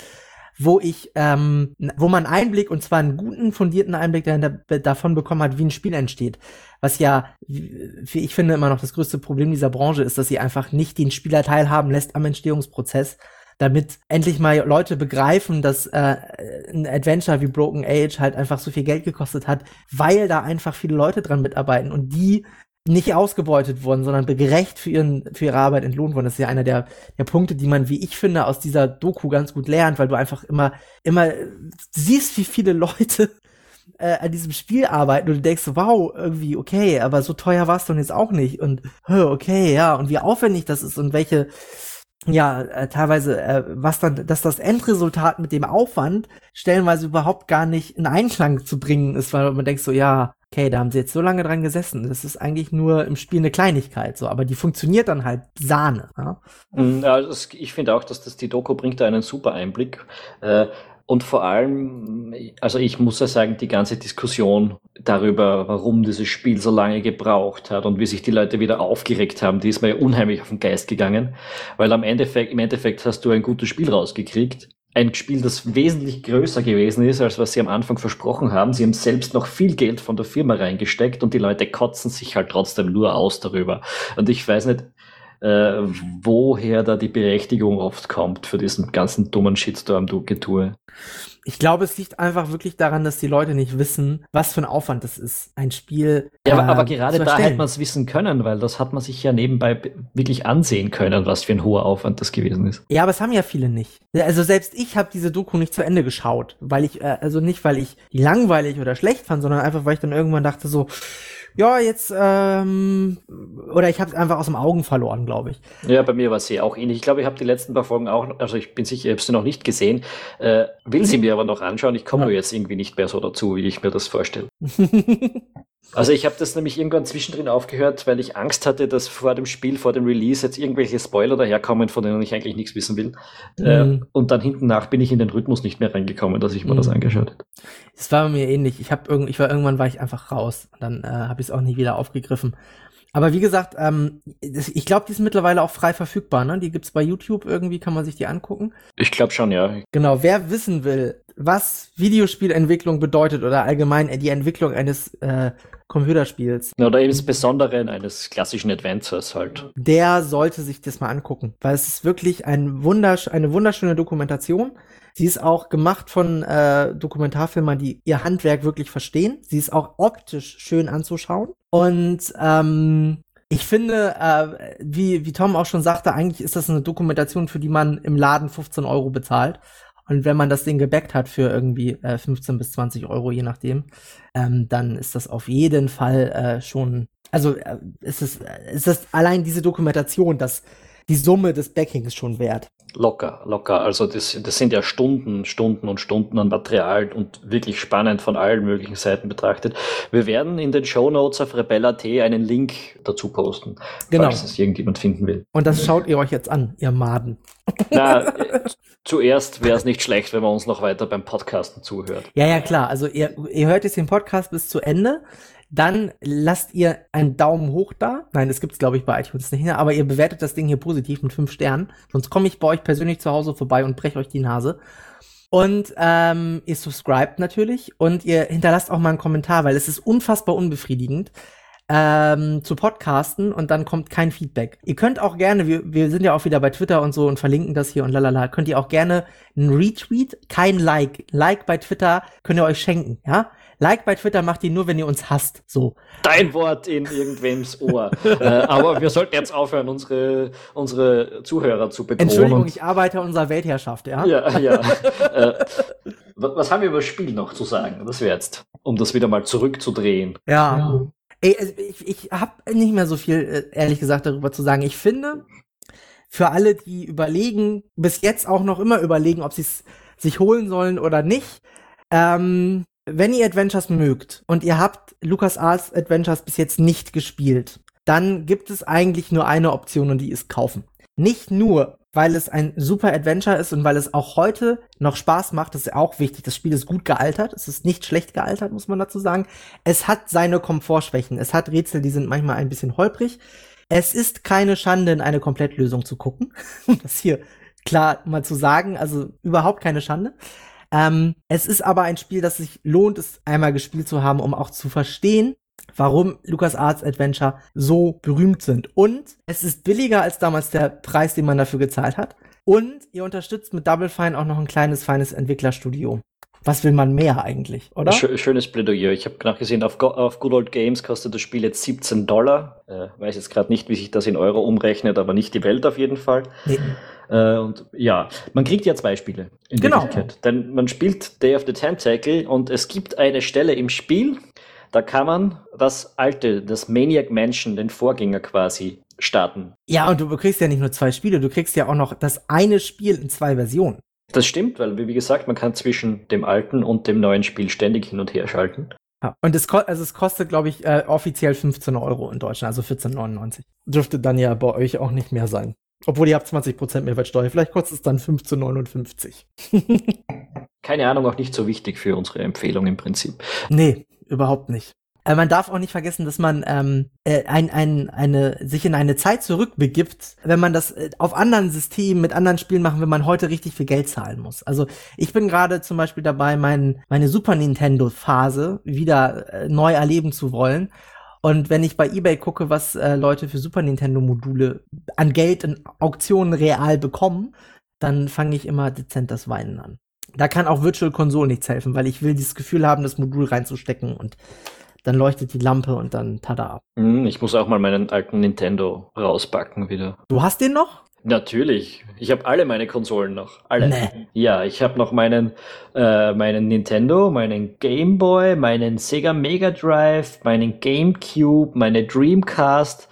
wo ich, ähm, wo man Einblick, und zwar einen guten, fundierten Einblick dahinter, davon bekommen hat, wie ein Spiel entsteht. Was ja, wie ich finde, immer noch das größte Problem dieser Branche ist, dass sie einfach nicht den Spieler teilhaben lässt am Entstehungsprozess, damit endlich mal Leute begreifen, dass äh, ein Adventure wie Broken Age halt einfach so viel Geld gekostet hat, weil da einfach viele Leute dran mitarbeiten und die nicht ausgebeutet wurden, sondern gerecht für, ihren, für ihre Arbeit entlohnt wurden. Das ist ja einer der, der Punkte, die man, wie ich finde, aus dieser Doku ganz gut lernt, weil du einfach immer, immer siehst, wie viele Leute äh, an diesem Spiel arbeiten und du denkst, wow, irgendwie, okay, aber so teuer war es doch jetzt auch nicht. Und okay, ja, und wie aufwendig das ist und welche, ja, äh, teilweise, äh, was dann, dass das Endresultat mit dem Aufwand stellenweise überhaupt gar nicht in Einklang zu bringen ist, weil man denkt so, ja, okay, da haben sie jetzt so lange dran gesessen. Das ist eigentlich nur im Spiel eine Kleinigkeit, so, aber die funktioniert dann halt Sahne. Ja, mm, ja das, ich finde auch, dass das die Doku bringt da einen super Einblick. Äh, und vor allem, also ich muss ja sagen, die ganze Diskussion darüber, warum dieses Spiel so lange gebraucht hat und wie sich die Leute wieder aufgeregt haben, die ist mir unheimlich auf den Geist gegangen. Weil am Endeffekt, im Endeffekt hast du ein gutes Spiel rausgekriegt ein Spiel, das wesentlich größer gewesen ist, als was sie am Anfang versprochen haben. Sie haben selbst noch viel Geld von der Firma reingesteckt und die Leute kotzen sich halt trotzdem nur aus darüber. Und ich weiß nicht, äh, woher da die Berechtigung oft kommt für diesen ganzen dummen Shitstorm-Getue. Ich glaube, es liegt einfach wirklich daran, dass die Leute nicht wissen, was für ein Aufwand das ist, ein Spiel. Ja, aber, äh, aber gerade da hätte man es wissen können, weil das hat man sich ja nebenbei wirklich ansehen können, was für ein hoher Aufwand das gewesen ist. Ja, aber es haben ja viele nicht. Also selbst ich habe diese Doku nicht zu Ende geschaut, weil ich, äh, also nicht, weil ich langweilig oder schlecht fand, sondern einfach, weil ich dann irgendwann dachte so, ja, jetzt, ähm, oder ich habe es einfach aus dem Augen verloren, glaube ich. Ja, bei mir war es hier auch ähnlich. Ich glaube, ich habe die letzten paar Folgen auch, also ich bin sicher, ich habe sie noch nicht gesehen, äh, will sie mir aber noch anschauen. Ich komme ja. jetzt irgendwie nicht mehr so dazu, wie ich mir das vorstelle. Also ich habe das nämlich irgendwann zwischendrin aufgehört, weil ich Angst hatte, dass vor dem Spiel, vor dem Release jetzt irgendwelche Spoiler daherkommen, von denen ich eigentlich nichts wissen will. Mhm. Äh, und dann hinten nach bin ich in den Rhythmus nicht mehr reingekommen, dass ich mir mhm. das angeschaut habe. Es war mir ähnlich. Ich habe irgend, ich war irgendwann war ich einfach raus. Dann äh, habe ich es auch nie wieder aufgegriffen. Aber wie gesagt, ähm, ich glaube, die ist mittlerweile auch frei verfügbar. Ne? Die gibt's bei YouTube irgendwie, kann man sich die angucken. Ich glaube schon, ja. Genau. Wer wissen will, was Videospielentwicklung bedeutet oder allgemein die Entwicklung eines äh, Computerspiels. Oder insbesondere eines klassischen Adventures halt. Der sollte sich das mal angucken, weil es ist wirklich ein wundersch eine wunderschöne Dokumentation. Sie ist auch gemacht von äh, Dokumentarfilmern, die ihr Handwerk wirklich verstehen. Sie ist auch optisch schön anzuschauen. Und ähm, ich finde, äh, wie, wie Tom auch schon sagte, eigentlich ist das eine Dokumentation, für die man im Laden 15 Euro bezahlt. Und wenn man das Ding gebackt hat für irgendwie äh, 15 bis 20 Euro, je nachdem, ähm, dann ist das auf jeden Fall äh, schon, also äh, ist es, ist es allein diese Dokumentation, dass die Summe des Backings schon wert. Locker, locker. Also das, das sind ja Stunden, Stunden und Stunden an Material und wirklich spannend von allen möglichen Seiten betrachtet. Wir werden in den Show Notes auf Rebella.at einen Link dazu posten, genau. falls es irgendjemand finden will. Und das schaut ihr euch jetzt an, ihr Maden. Na, äh, zuerst wäre es nicht schlecht, wenn man uns noch weiter beim Podcasten zuhört. Ja, ja, klar. Also ihr, ihr hört jetzt den Podcast bis zu Ende dann lasst ihr einen Daumen hoch da. Nein, das gibt's glaube ich bei iTunes nicht mehr, aber ihr bewertet das Ding hier positiv mit fünf Sternen. Sonst komme ich bei euch persönlich zu Hause vorbei und breche euch die Nase. Und ähm, ihr subscribt natürlich und ihr hinterlasst auch mal einen Kommentar, weil es ist unfassbar unbefriedigend, ähm, zu podcasten und dann kommt kein Feedback. Ihr könnt auch gerne, wir, wir sind ja auch wieder bei Twitter und so und verlinken das hier und lalala, könnt ihr auch gerne einen Retweet, kein Like. Like bei Twitter könnt ihr euch schenken, ja? Like bei Twitter macht ihr nur, wenn ihr uns hasst. So. Dein Wort in irgendwems Ohr. äh, aber wir sollten jetzt aufhören, unsere, unsere Zuhörer zu bedrohen. Entschuldigung, ich arbeite an unserer Weltherrschaft, ja? Ja, ja. äh, wa- was haben wir über das Spiel noch zu sagen? Das wäre jetzt, um das wieder mal zurückzudrehen. Ja. Ey, also ich, ich habe nicht mehr so viel, äh, ehrlich gesagt, darüber zu sagen. Ich finde, für alle, die überlegen, bis jetzt auch noch immer überlegen, ob sie es sich holen sollen oder nicht, ähm, wenn ihr Adventures mögt und ihr habt LucasArts Adventures bis jetzt nicht gespielt, dann gibt es eigentlich nur eine Option und die ist kaufen. Nicht nur, weil es ein super Adventure ist und weil es auch heute noch Spaß macht, das ist auch wichtig. Das Spiel ist gut gealtert, es ist nicht schlecht gealtert, muss man dazu sagen. Es hat seine Komfortschwächen, es hat Rätsel, die sind manchmal ein bisschen holprig. Es ist keine Schande, in eine Komplettlösung zu gucken, um das hier klar mal zu sagen, also überhaupt keine Schande. Ähm, es ist aber ein Spiel, das sich lohnt, es einmal gespielt zu haben, um auch zu verstehen, warum LucasArts Adventure so berühmt sind. Und es ist billiger als damals der Preis, den man dafür gezahlt hat. Und ihr unterstützt mit Double Fine auch noch ein kleines, feines Entwicklerstudio. Was will man mehr eigentlich, oder? Schö- Schönes Plädoyer. Ich habe nachgesehen, auf, Go auf Good Old Games kostet das Spiel jetzt 17 Dollar. Äh, weiß jetzt gerade nicht, wie sich das in Euro umrechnet, aber nicht die Welt auf jeden Fall. Nee. Äh, und ja, man kriegt ja zwei Spiele in Genau. Wirklichkeit. Denn man spielt Day of the Tentacle und es gibt eine Stelle im Spiel, da kann man das alte, das Maniac Mansion, den Vorgänger quasi, starten. Ja, und du kriegst ja nicht nur zwei Spiele, du kriegst ja auch noch das eine Spiel in zwei Versionen. Das stimmt, weil, wie gesagt, man kann zwischen dem alten und dem neuen Spiel ständig hin und her schalten. Ja. Und es, also es kostet, glaube ich, äh, offiziell 15 Euro in Deutschland, also 14,99. Dürfte dann ja bei euch auch nicht mehr sein. Obwohl ihr habt 20% Mehrwertsteuer. Vielleicht kostet es dann 15,59. Keine Ahnung, auch nicht so wichtig für unsere Empfehlung im Prinzip. Nee, überhaupt nicht. Äh, man darf auch nicht vergessen, dass man ähm, äh, ein, ein, eine, sich in eine Zeit zurückbegibt, wenn man das äh, auf anderen Systemen mit anderen Spielen machen, wenn man heute richtig viel Geld zahlen muss. Also ich bin gerade zum Beispiel dabei, mein, meine Super Nintendo-Phase wieder äh, neu erleben zu wollen. Und wenn ich bei eBay gucke, was äh, Leute für Super Nintendo-Module an Geld in Auktionen real bekommen, dann fange ich immer dezent das Weinen an. Da kann auch Virtual Console nichts helfen, weil ich will dieses Gefühl haben, das Modul reinzustecken und dann leuchtet die Lampe und dann tada. Hm, Ich muss auch mal meinen alten Nintendo rauspacken wieder. Du hast den noch? Natürlich. Ich habe alle meine Konsolen noch. Alle. Nee. Ja, ich habe noch meinen, äh, meinen Nintendo, meinen Game Boy, meinen Sega Mega Drive, meinen GameCube, meine Dreamcast.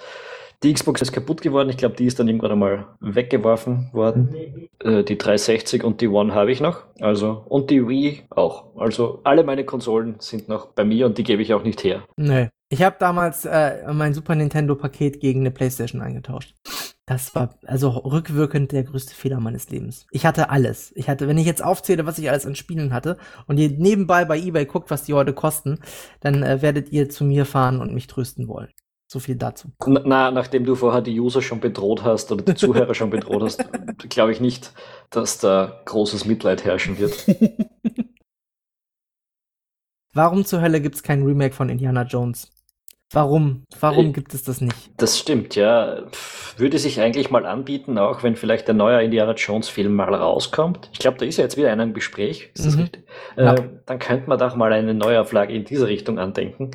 Die Xbox ist kaputt geworden. Ich glaube, die ist dann irgendwann einmal weggeworfen worden. Äh, die 360 und die One habe ich noch. Also, und die Wii auch. Also, alle meine Konsolen sind noch bei mir und die gebe ich auch nicht her. Nee. Ich habe damals äh, mein Super Nintendo-Paket gegen eine Playstation eingetauscht. Das war also rückwirkend der größte Fehler meines Lebens. Ich hatte alles. Ich hatte, wenn ich jetzt aufzähle, was ich alles an Spielen hatte und ihr nebenbei bei eBay guckt, was die heute kosten, dann äh, werdet ihr zu mir fahren und mich trösten wollen. So viel dazu. Na, na, nachdem du vorher die User schon bedroht hast oder die Zuhörer schon bedroht hast, glaube ich nicht, dass da großes Mitleid herrschen wird. Warum zur Hölle gibt's kein Remake von Indiana Jones? Warum? Warum Äh, gibt es das nicht? Das stimmt, ja. Würde sich eigentlich mal anbieten, auch wenn vielleicht der neue Indiana Jones Film mal rauskommt. Ich glaube, da ist ja jetzt wieder einer im Gespräch. Ist das Mhm. richtig? Ja. Äh, dann könnte man doch mal eine Neuauflage in diese Richtung andenken.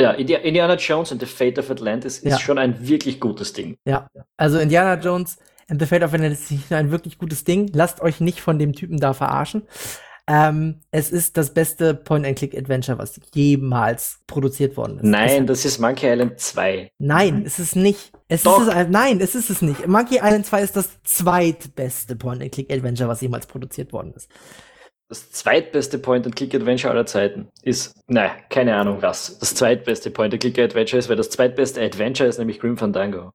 Ja, Indi- Indiana Jones and the Fate of Atlantis ist Ja. schon ein wirklich gutes Ding. Ja. Also Indiana Jones and the Fate of Atlantis ist ein wirklich gutes Ding. Lasst euch nicht von dem Typen da verarschen. Ähm, es ist das beste Point-and-Click-Adventure, was jemals produziert worden ist. Nein, Es, das ist Monkey Island 2. nein, es ist nicht. Es Doch. ist es, nein, es ist es nicht. Monkey Island 2 ist das zweitbeste Point-and-Click-Adventure, was jemals produziert worden ist. Das zweitbeste Point-and-Click-Adventure aller Zeiten ist, nein, keine Ahnung was. Das zweitbeste Point-and-Click-Adventure ist, weil das zweitbeste Adventure ist nämlich Grim Fandango.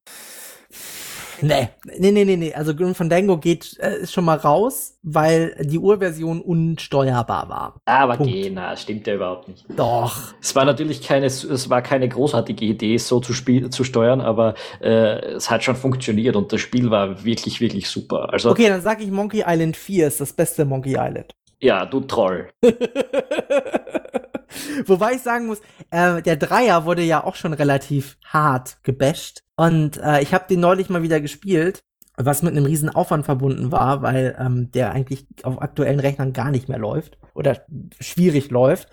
Nee, nee, nee, nee, nee. Also Grim Fandango geht äh, schon mal raus, weil die Urversion unsteuerbar war. Aber Punkt. geh, na, stimmt ja überhaupt nicht. Doch. Es war natürlich keine, es war keine großartige Idee, es so zu, spiel, zu steuern, aber äh, es hat schon funktioniert und das Spiel war wirklich, wirklich super. Also, Okay, dann sag ich Monkey Island 4 ist das beste Monkey Island. Ja, du Troll. Wobei ich sagen muss, äh, der Dreier wurde ja auch schon relativ hart gebasht. Und äh, ich habe den neulich mal wieder gespielt, was mit einem riesen Aufwand verbunden war, weil ähm, der eigentlich auf aktuellen Rechnern gar nicht mehr läuft oder schwierig läuft.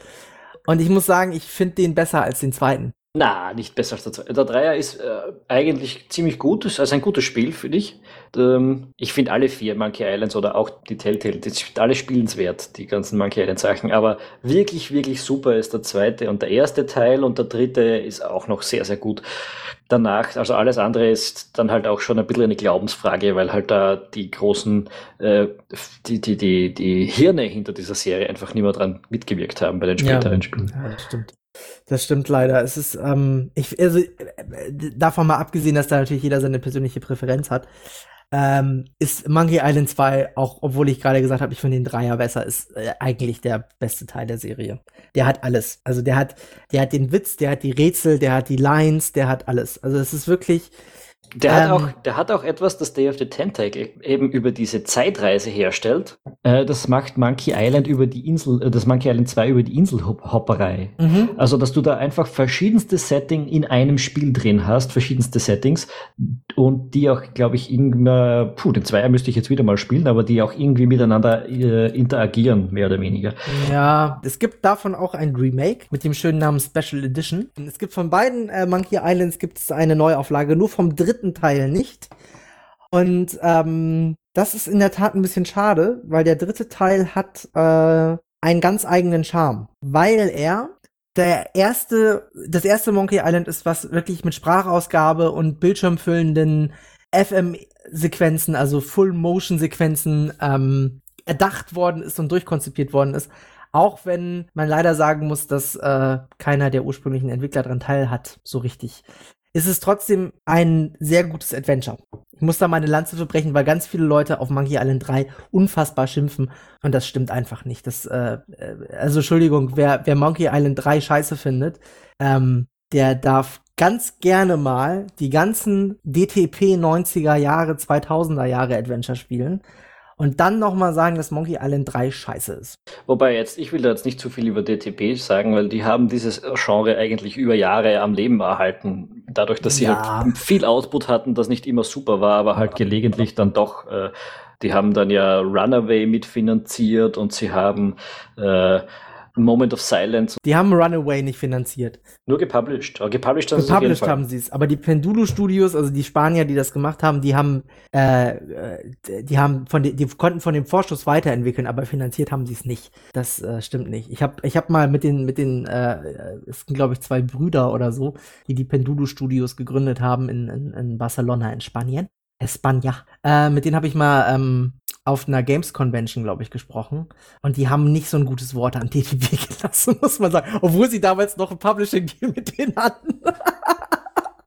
Und ich muss sagen, ich finde den besser als den zweiten. Na, nicht besser als der Zweier. Der Dreier ist äh, eigentlich ziemlich gut, ist also ein gutes Spiel, finde ich. Ähm, ich finde alle vier Monkey Islands oder auch die Telltale, die sind alle spielenswert, die ganzen Monkey Island Sachen. Aber wirklich, wirklich super ist der zweite und der erste Teil und der dritte ist auch noch sehr, sehr gut. Danach, also alles andere ist dann halt auch schon ein bisschen eine Glaubensfrage, weil halt da die großen, äh, die, die, die, die Hirne hinter dieser Serie einfach nicht mehr dran mitgewirkt haben bei den späteren Spielen. Ja, das stimmt. Das stimmt leider. Es ist, ähm, ich, also, davon mal abgesehen, dass da natürlich jeder seine persönliche Präferenz hat, ähm, ist Monkey Island 2, auch obwohl ich gerade gesagt habe, ich finde den Dreier besser, ist äh, eigentlich der beste Teil der Serie. Der hat alles. Also der hat, der hat den Witz, der hat die Rätsel, der hat die Lines, der hat alles. Also es ist wirklich, Der, hat Ähm. auch, der hat auch etwas, das Day of the Tentacle eben über diese Zeitreise herstellt. Äh, das macht Monkey Island über die Insel, äh, das Monkey Island 2 über die Inselhopperei. mhm. Also, dass du da einfach verschiedenste Setting in einem Spiel drin hast, verschiedenste Settings und die auch, glaube ich, immer, puh, den Zweier müsste ich jetzt wieder mal spielen, aber die auch irgendwie miteinander äh, interagieren, mehr oder weniger. Ja, es gibt davon auch ein Remake mit dem schönen Namen Special Edition. Es gibt von beiden äh, Monkey Islands gibt es eine Neuauflage, nur vom dritten Teil nicht. Und ähm, das ist in der Tat ein bisschen schade, weil der dritte Teil hat äh, einen ganz eigenen Charme, weil er der erste, das erste Monkey Island ist, was wirklich mit Sprachausgabe und bildschirmfüllenden FM-Sequenzen, also Full-Motion-Sequenzen, ähm, erdacht worden ist und durchkonzipiert worden ist. Auch wenn man leider sagen muss, dass äh, keiner der ursprünglichen Entwickler daran teil hat, so richtig. Ist es trotzdem ein sehr gutes Adventure. Ich muss da meine Lanze verbrechen, weil ganz viele Leute auf Monkey Island 3 unfassbar schimpfen und das stimmt einfach nicht. Das, äh, äh, also Entschuldigung, wer, wer Monkey Island 3 scheiße findet, ähm, der darf ganz gerne mal die ganzen DTP 90er Jahre, 2000er Jahre Adventure spielen und dann noch mal sagen, dass Monkey Island 3 scheiße ist. Wobei jetzt, ich will da jetzt nicht zu viel über DTP sagen, weil die haben dieses Genre eigentlich über Jahre am Leben erhalten. Dadurch, dass sie Ja. halt viel Output hatten, das nicht immer super war, aber halt gelegentlich dann doch. Äh, die haben dann ja Runaway mitfinanziert und sie haben äh, Moment of Silence Die haben Runaway nicht finanziert. nur gepublished. Aber gepublished haben Gepublished haben sie es, aber die Pendulo Studios, also die Spanier, die das gemacht haben, die haben, äh, äh, die haben von, die konnten von dem Vorschuss weiterentwickeln, aber finanziert haben sie es nicht. Das äh, stimmt nicht. Ich habe, ich habe mal mit den, mit den, äh, es sind glaube ich zwei Brüder oder so, die die Pendulo Studios gegründet haben in, in, in Barcelona in Spanien. Espanja. Äh, mit denen habe ich mal ähm, auf einer Games Convention, glaube ich, gesprochen. Und die haben nicht so ein gutes Wort an TTP gelassen, muss man sagen. Obwohl sie damals noch ein Publishing-Deal mit denen hatten.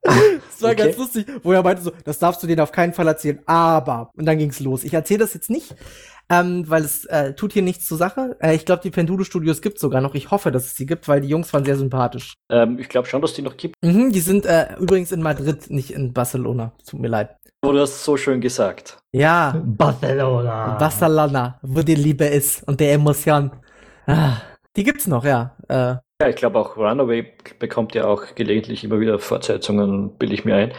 Das war Okay. ganz lustig, wo er meinte so, das darfst du denen auf keinen Fall erzählen, aber. Und dann ging's los. Ich erzähle das jetzt nicht, ähm, weil es äh, tut hier nichts zur Sache. Äh, ich glaube, die Pendulo Studios gibt sogar noch. Ich hoffe, dass es sie gibt, weil die Jungs waren sehr sympathisch. Ähm, ich glaube schon, dass die noch gibt. Mhm, die sind äh, übrigens in Madrid, nicht in Barcelona. Tut mir leid. Aber du hast so schön gesagt. Ja, Barcelona. Barcelona, wo die Liebe ist und der Emotion. Ah, die gibt's noch, ja. Äh, Ja, ich glaube auch Runaway bekommt ja auch gelegentlich immer wieder Fortsetzungen, bilde ich mir ein.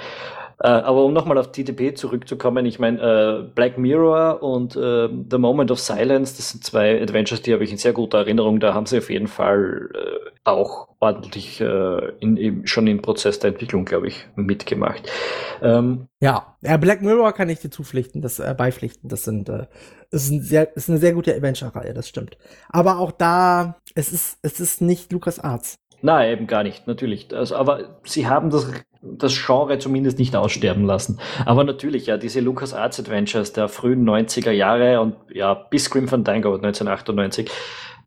Äh, aber um nochmal auf TTP zurückzukommen, ich meine, äh, Black Mirror und äh, The Moment of Silence, das sind zwei Adventures, die habe ich in sehr guter Erinnerung. Da haben sie auf jeden Fall äh, auch ordentlich äh, in, im, schon im Prozess der Entwicklung, glaube ich, mitgemacht. Ähm, ja. Black Mirror kann ich dir zupflichten, das äh, beipflichten. Das sind, ist, ein sehr, ist eine sehr gute Adventure-Reihe, das stimmt. Aber auch da, es ist, es ist nicht Lucas Arts. Nein, eben gar nicht, natürlich. Also, aber sie haben das, das Genre zumindest nicht aussterben lassen. Aber natürlich, ja, diese Lucas Arts Adventures der frühen 90er Jahre und ja, bis Grim Fandango 1998,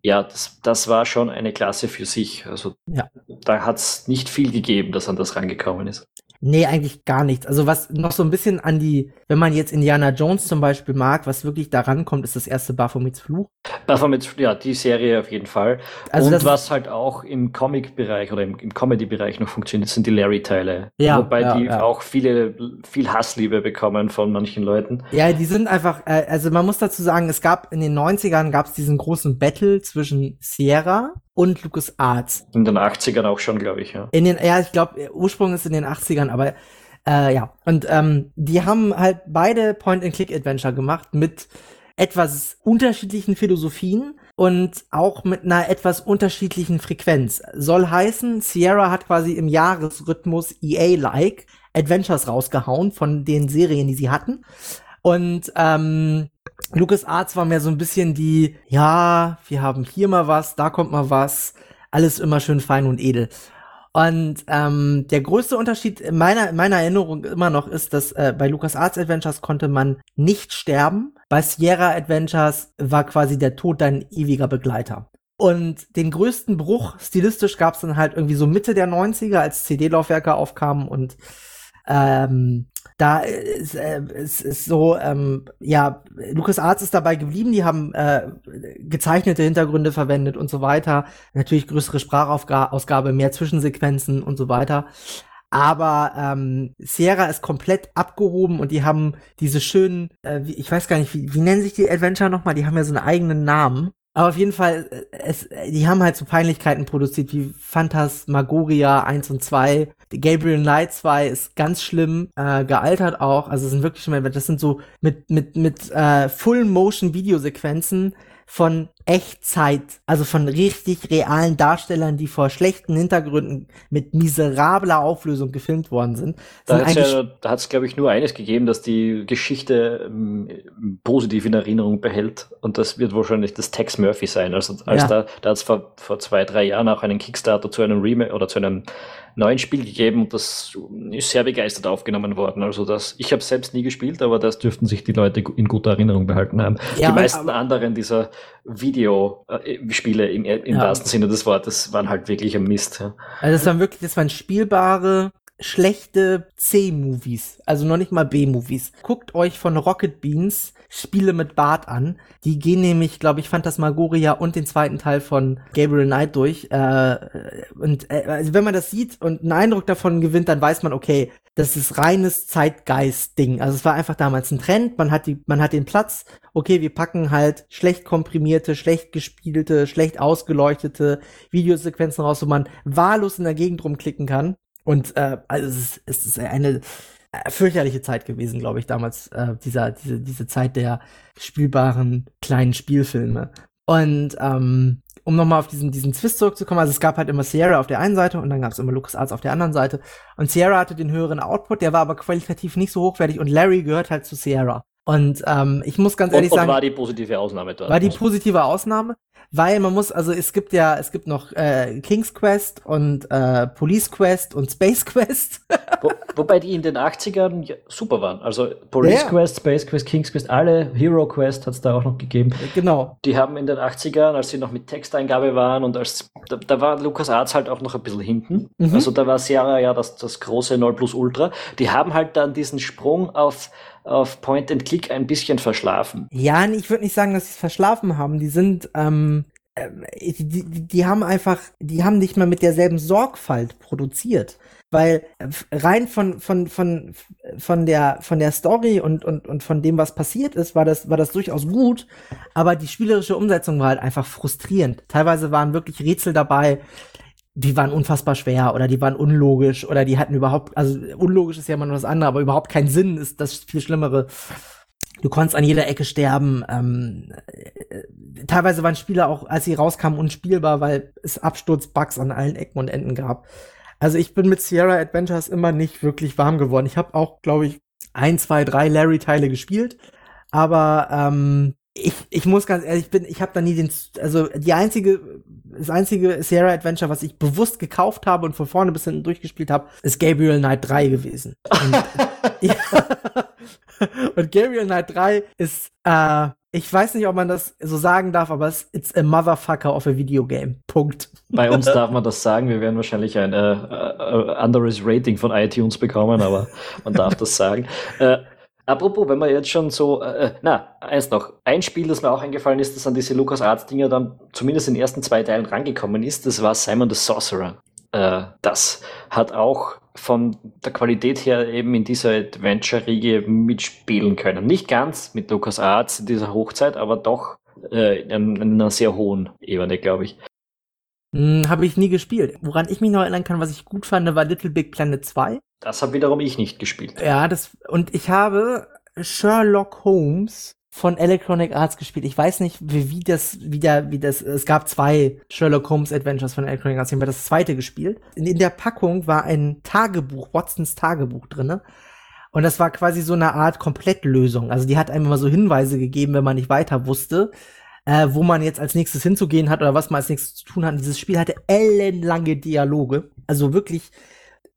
ja, das, das war schon eine Klasse für sich. Also Ja. da hat's nicht viel gegeben, das an das rangekommen ist. Nee, eigentlich gar nichts. Also was noch so ein bisschen an die, wenn man jetzt Indiana Jones zum Beispiel mag, was wirklich da rankommt, ist das erste Baphomets Fluch. Baphomet, ja, die Serie auf jeden Fall. Also das- und was halt auch im Comic-Bereich oder im, im Comedy-Bereich noch funktioniert, sind die Larry-Teile. Ja, Wobei ja, die ja. auch viele, viel Hassliebe bekommen von manchen Leuten. Ja, die sind einfach, äh, also man muss dazu sagen, es gab in den 90ern gab es diesen großen Battle zwischen Sierra und LucasArts. In den 80ern auch schon, glaube ich, ja. In den, ja, ich glaube, Ursprung ist in den 80ern, aber äh, ja. Und ähm, die haben halt beide Point-and-Click-Adventure gemacht mit etwas unterschiedlichen Philosophien und auch mit einer etwas unterschiedlichen Frequenz. Soll heißen, Sierra hat quasi im Jahresrhythmus EA-like Adventures rausgehauen von den Serien, die sie hatten. Und ähm, LucasArts war mehr so ein bisschen die, ja, wir haben hier mal was, da kommt mal was, alles immer schön fein und edel. Und ähm, der größte Unterschied in meiner, in meiner Erinnerung immer noch ist, dass äh, bei LucasArts Adventures konnte man nicht sterben. Bei Sierra Adventures war quasi der Tod dein ewiger Begleiter. Und den größten Bruch stilistisch gab es dann halt irgendwie so Mitte der 90er, als CD-Laufwerke aufkamen und ähm, da ist, äh, ist, ist so, ähm, ja, Lucas Arts ist dabei geblieben, die haben äh, gezeichnete Hintergründe verwendet und so weiter. Natürlich größere Sprachausgabe, mehr Zwischensequenzen und so weiter. Aber ähm, Sierra ist komplett abgehoben und die haben diese schönen, äh, ich weiß gar nicht, wie, wie nennen sich die Adventure nochmal? Die haben ja so einen eigenen Namen. Aber auf jeden Fall, äh, es, die haben halt so Peinlichkeiten produziert wie Phantasmagoria 1 und 2. Gabriel Knight 2 ist ganz schlimm äh, gealtert auch. Also es sind wirklich schon, das sind so mit, mit, mit äh, Full-Motion-Videosequenzen von Echtzeit, also von richtig realen Darstellern, die vor schlechten Hintergründen mit miserabler Auflösung gefilmt worden sind. Da hat es ja, glaube ich, nur eines gegeben, dass die Geschichte ähm, positiv in Erinnerung behält. Und das wird wahrscheinlich das Tex Murphy sein. Also als ja. da, da hat es vor, vor zwei, drei Jahren auch einen Kickstarter zu einem Remake oder zu einem neuen Spiel gegeben und das ist sehr begeistert aufgenommen worden. Also das, ich habe selbst nie gespielt, aber das dürften sich die Leute in guter Erinnerung behalten haben. Ja, die meisten anderen dieser Videospiele im, im ja. wahrsten Sinne des Wortes waren halt wirklich ein Mist. Ja. Also das waren wirklich, das waren spielbare schlechte C-Movies, also noch nicht mal B-Movies. Guckt euch von Rocket Beans Spiele mit Bart an. Die gehen nämlich, glaube ich, Phantasmagoria und den zweiten Teil von Gabriel Knight durch. Äh, und äh, also wenn man das sieht und einen Eindruck davon gewinnt, dann weiß man, okay, das ist reines Zeitgeist-Ding. Also es war einfach damals ein Trend. Man hat die, man hat den Platz. Okay, wir packen halt schlecht komprimierte, schlecht gespielte, schlecht ausgeleuchtete Videosequenzen raus, wo man wahllos in der Gegend rumklicken kann. Und äh, also es ist, es ist eine äh, fürchterliche Zeit gewesen, glaube ich, damals, äh, dieser, diese, diese Zeit der spielbaren kleinen Spielfilme. Und ähm, um nochmal auf diesen, diesen Twist zurückzukommen, also es gab halt immer Sierra auf der einen Seite und dann gab es immer LucasArts auf der anderen Seite. Und Sierra hatte den höheren Output, der war aber qualitativ nicht so hochwertig und Larry gehört halt zu Sierra. Und ähm, ich muss ganz ehrlich und, und sagen, war die positive Ausnahme dort. War die positive Ausnahme, weil man muss, also es gibt ja, es gibt noch äh, King's Quest und äh, Police Quest und Space Quest. Wo, wobei die in den 80ern ja, super waren. Also Police ja. Quest, Space Quest, King's Quest, alle Hero Quest hat es da auch noch gegeben. Genau. Die haben in den 80ern, als sie noch mit Texteingabe waren und als da, da war LucasArts halt auch noch ein bisschen hinten. Mhm. Also da war Sierra ja das, das große 0 Plus Ultra. Die haben halt dann diesen Sprung auf auf Point and Click ein bisschen verschlafen. Ja, ich würde nicht sagen, dass sie es verschlafen haben. Die sind, ähm, äh, die, die, die haben einfach, die haben nicht mal mit derselben Sorgfalt produziert. Weil äh, rein von, von, von, von der, von der Story und, und, und von dem, was passiert ist, war das, war das durchaus gut. Aber die spielerische Umsetzung war halt einfach frustrierend. Teilweise waren wirklich Rätsel dabei, die waren unfassbar schwer oder die waren unlogisch oder die hatten überhaupt, also unlogisch ist ja immer nur das andere, aber überhaupt keinen Sinn ist das viel Schlimmere. Du konntest an jeder Ecke sterben. Ähm, äh, teilweise waren Spiele auch, als sie rauskamen, unspielbar, weil es Absturzbugs an allen Ecken und Enden gab. Also ich bin mit Sierra Adventures immer nicht wirklich warm geworden. Ich habe auch, glaube ich, ein, zwei, drei Larry-Teile gespielt, aber ähm, ich, ich muss ganz ehrlich, ich bin, ich habe da nie den, also die einzige, das einzige Sierra Adventure, was ich bewusst gekauft habe und von vorne bis hinten durchgespielt habe, ist Gabriel Knight 3 gewesen. Und, ja, und Gabriel Knight 3 ist, äh, ich weiß nicht, ob man das so sagen darf, aber es ist a motherfucker of a video game. Punkt. Bei uns darf man das sagen. Wir werden wahrscheinlich ein äh, äh, anderes Rating von iTunes bekommen, aber man darf das sagen. Äh, Apropos, wenn man jetzt schon so, äh, äh, na, eins noch, ein Spiel, das mir auch eingefallen ist, das an diese Lucas Arts Dinger dann zumindest in den ersten zwei Teilen rangekommen ist, das war Simon the Sorcerer. Äh, das hat auch von der Qualität her eben in dieser Adventure-Riege mitspielen können. Nicht ganz mit Lucas Arts in dieser Hochzeit, aber doch äh, in, in einer sehr hohen Ebene, glaube ich. Hm, habe ich nie gespielt. Woran ich mich noch erinnern kann, was ich gut fand, war Little Big Planet 2. Das habe wiederum ich nicht gespielt. Ja, das und ich habe Sherlock Holmes von Electronic Arts gespielt. Ich weiß nicht, wie, wie das, wie der, wie das, es gab zwei Sherlock Holmes Adventures von Electronic Arts. Ich habe das zweite gespielt. In, in der Packung war ein Tagebuch, Watsons Tagebuch drinne. Und das war quasi so eine Art Komplettlösung. Also die hat einem immer so Hinweise gegeben, wenn man nicht weiter wusste, äh, wo man jetzt als nächstes hinzugehen hat oder was man als nächstes zu tun hat. Und dieses Spiel hatte ellenlange Dialoge. Also wirklich,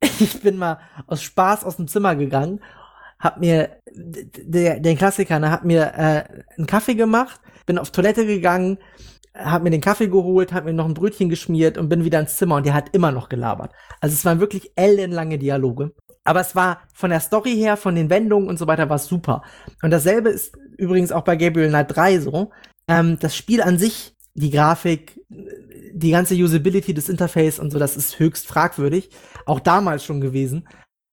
ich bin mal aus Spaß aus dem Zimmer gegangen hab mir der, der Klassiker, ne, hab mir äh, einen Kaffee gemacht, bin auf Toilette gegangen, hab mir den Kaffee geholt, hab mir noch ein Brötchen geschmiert und bin wieder ins Zimmer und der hat immer noch gelabert. Also es waren wirklich ellenlange Dialoge. Aber es war von der Story her, von den Wendungen und so weiter, war super. Und dasselbe ist übrigens auch bei Gabriel Knight 3 so. Ähm, das Spiel an sich, die Grafik, die ganze Usability des Interface und so, das ist höchst fragwürdig. Auch damals schon gewesen.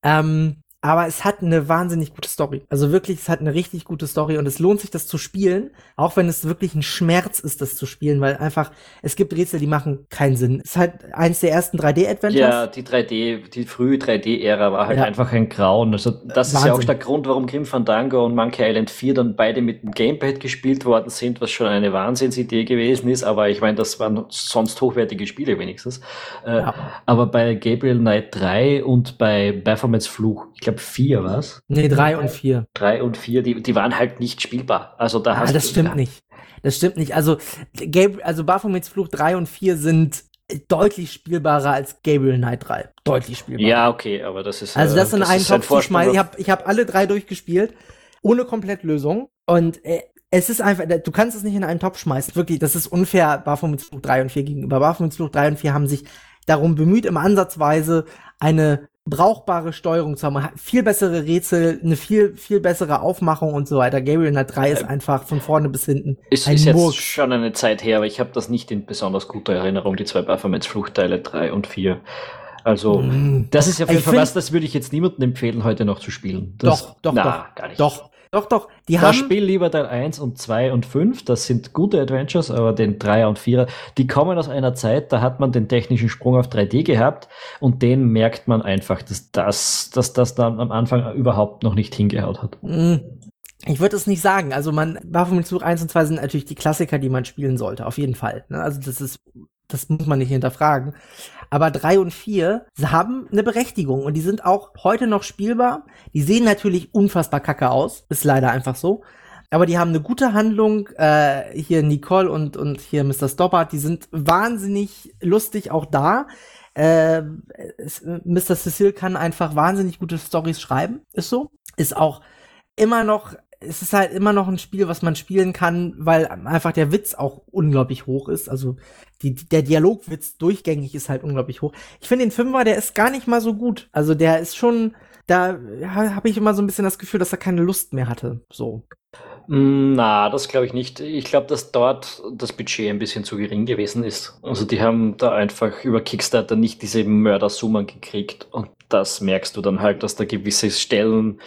Ähm, aber es hat eine wahnsinnig gute Story. Also wirklich, es hat eine richtig gute Story und es lohnt sich, das zu spielen, auch wenn es wirklich ein Schmerz ist, das zu spielen, weil einfach, es gibt Rätsel, die machen keinen Sinn. Es ist halt eins der ersten 3D-Adventures. Ja, die 3D, die frühe 3D-Ära war halt ja. einfach ein Grauen. Also das Wahnsinn. ist ja auch der Grund, warum Grim Fandango und Monkey Island 4 dann beide mit dem Gamepad gespielt worden sind, was schon eine Wahnsinnsidee gewesen ist, aber ich meine, das waren sonst hochwertige Spiele wenigstens. Äh, ja. Aber bei Gabriel Knight 3 und bei Performance Fluch, ich glaube glaube vier, was? Nee, drei und vier. Drei und vier, die, die waren halt nicht spielbar. Also da ah, hast das stimmt ja. nicht. Das stimmt nicht. Also, Gabriel, also Baphomets Fluch 3 und 4 sind deutlich spielbarer als Gabriel Knight 3. Deutlich spielbarer. Ja, okay, aber das ist. Also, das äh, in einen Topf zu schmeißen. Ich habe ich hab alle drei durchgespielt, ohne Komplettlösung. Und äh, es ist einfach, du kannst es nicht in einen Topf schmeißen. Wirklich, das ist unfair Baphomets Fluch 3 und 4 gegenüber. Baphomets Fluch 3 und 4 haben sich darum bemüht, im Ansatzweise eine brauchbare Steuerung zu haben, viel bessere Rätsel, eine viel, viel bessere Aufmachung und so weiter. Gabriel Knight 3 ist äh, einfach von vorne bis hinten. Ist, ein ist jetzt schon eine Zeit her, aber ich habe das nicht in besonders guter Erinnerung, die zwei Baphomets Fluchtteile 3 und 4. Also, mm. das ist ja auf jeden Fall was, das würde ich jetzt niemandem empfehlen, heute noch zu spielen. Das, doch, doch, na, doch. Gar nicht. Doch, doch, doch. Die haben. Spiel lieber Teil 1 und 2 und 5. Das sind gute Adventures, aber den 3er und 4er, die kommen aus einer Zeit, da hat man den technischen Sprung auf 3D gehabt und den merkt man einfach, dass das, dass das dann am Anfang überhaupt noch nicht hingehaut hat. Mm. Ich würde es nicht sagen. Also man, Baphomet Zug 1 und 2 sind natürlich die Klassiker, die man spielen sollte, auf jeden Fall. Ne? Also das ist, das muss man nicht hinterfragen. Aber drei und vier haben eine Berechtigung und die sind auch heute noch spielbar. Die sehen natürlich unfassbar kacke aus. Ist leider einfach so. Aber die haben eine gute Handlung. Äh, hier Nicole und, und hier Mr. Stoppard, die sind wahnsinnig lustig auch da. Äh, Mr. Cecil kann einfach wahnsinnig gute Stories schreiben. Ist so. Ist auch immer noch es ist halt immer noch ein Spiel, was man spielen kann, weil einfach der Witz auch unglaublich hoch ist. Also die, der Dialogwitz durchgängig ist halt unglaublich hoch. Ich finde den Fünfer, der ist gar nicht mal so gut. Also der ist schon, da habe ich immer so ein bisschen das Gefühl, dass er keine Lust mehr hatte. So. Mm, na, das glaube ich nicht. Ich glaube, dass dort das Budget ein bisschen zu gering gewesen ist. Also die haben da einfach über Kickstarter nicht diese Mördersummen gekriegt und das merkst du dann halt, dass da gewisse Stellen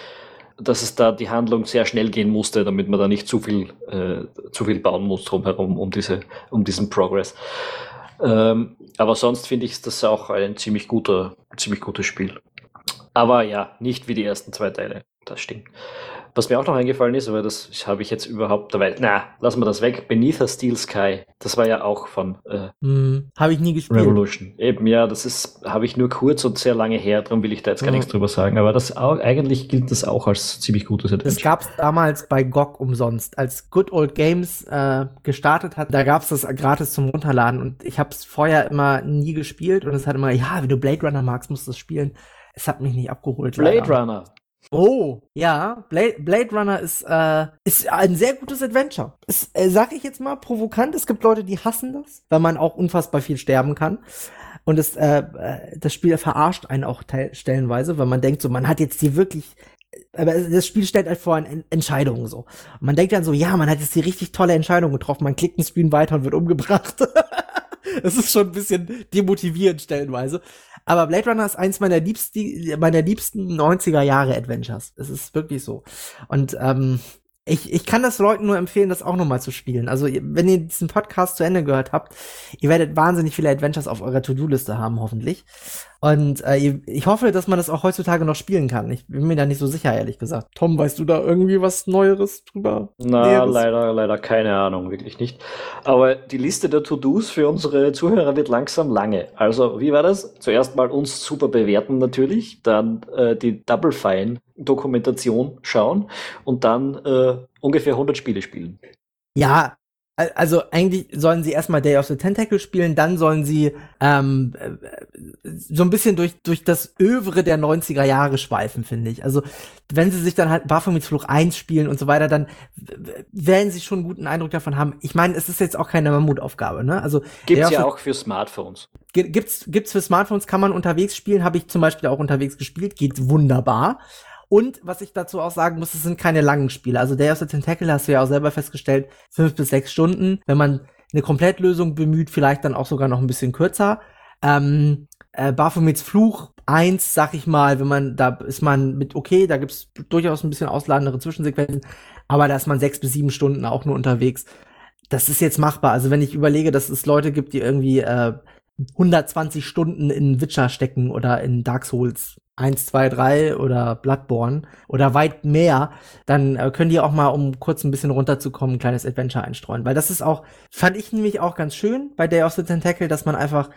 dass es da die Handlung sehr schnell gehen musste, damit man da nicht zu viel, äh, zu viel bauen muss drumherum um diese, um diesen Progress. Ähm, aber sonst finde ich das auch ein ziemlich guter, ziemlich gutes Spiel. Aber ja, nicht wie die ersten zwei Teile. Das stimmt. Was mir auch noch eingefallen ist, aber das habe ich jetzt überhaupt dabei. Na, lassen wir das weg. Beneath a Steel Sky. Das war ja auch von äh, hm, habe ich nie gespielt. Revolution. Eben, ja, das ist, habe ich nur kurz und sehr lange her, darum will ich da jetzt gar hm. nichts drüber sagen. Aber das auch, eigentlich gilt das auch als ziemlich gutes Adventure. Das gab es damals bei GOG umsonst. Als Good Old Games äh, gestartet hat, da gab es das gratis zum Runterladen. Und ich habe es vorher immer nie gespielt und es hat immer, ja, wenn du Blade Runner magst, musst du es spielen. Es hat mich nicht abgeholt. Blade leider. Runner. Oh, ja, Blade, Blade Runner ist, äh, ist ein sehr gutes Adventure. Ist, äh, sag ich jetzt mal, provokant. Es gibt Leute, die hassen das, weil man auch unfassbar viel sterben kann. Und das, äh, äh das Spiel verarscht einen auch stellenweise, weil man denkt so, man hat jetzt die wirklich aber das Spiel stellt halt vor Entscheidungen so. Und man denkt dann so, ja, man hat jetzt die richtig tolle Entscheidung getroffen, man klickt den Screen weiter und wird umgebracht. das ist schon ein bisschen demotivierend stellenweise. Aber Blade Runner ist eins meiner liebsten, meiner liebsten 90er Jahre Adventures. Es ist wirklich so. Und ähm, ich, ich kann das Leuten nur empfehlen, das auch nochmal zu spielen. Also, wenn ihr diesen Podcast zu Ende gehört habt, ihr werdet wahnsinnig viele Adventures auf eurer To-Do-Liste haben, hoffentlich. Und äh, ich hoffe, dass man das auch heutzutage noch spielen kann. Ich bin mir da nicht so sicher, ehrlich gesagt. Tom, weißt du da irgendwie was Neueres drüber? Na, Näheres? leider, leider keine Ahnung, wirklich nicht. Aber die Liste der To-Dos für unsere Zuhörer wird langsam lange. Also, wie war das? Zuerst mal uns super bewerten natürlich, dann äh, die Double Fine Dokumentation schauen und dann äh, ungefähr 100 Spiele spielen. Ja, also eigentlich sollen sie erstmal Day of the Tentacle spielen, dann sollen sie ähm, äh, so ein bisschen durch, durch das Övre der 90er Jahre schweifen, finde ich. Also wenn sie sich dann halt Baphomets Fluch 1 spielen und so weiter, dann werden sie schon einen guten Eindruck davon haben. Ich meine, es ist jetzt auch keine Mammutaufgabe, ne? Also Gibt's ja auch für Smartphones. Gibt's, gibt's für Smartphones, kann man unterwegs spielen, habe ich zum Beispiel auch unterwegs gespielt, geht wunderbar. Und was ich dazu auch sagen muss, es sind keine langen Spiele. Also Day of the Tentacle hast du ja auch selber festgestellt, fünf bis sechs Stunden. Wenn man eine Komplettlösung bemüht, vielleicht dann auch sogar noch ein bisschen kürzer. Ähm, äh, Baphomets Fluch eins, sag ich mal, wenn man, da ist man mit okay, da gibt's durchaus ein bisschen ausladendere Zwischensequenzen, aber da ist man sechs bis sieben Stunden auch nur unterwegs. Das ist jetzt machbar. Also wenn ich überlege, dass es Leute gibt, die irgendwie äh, 120 Stunden in Witcher stecken oder in Dark Souls 1, 2, 3 oder Bloodborne oder weit mehr, dann äh, können die auch mal, um kurz ein bisschen runterzukommen, ein kleines Adventure einstreuen. Weil das ist auch, fand ich nämlich auch ganz schön bei Day of the Tentacle, dass man einfach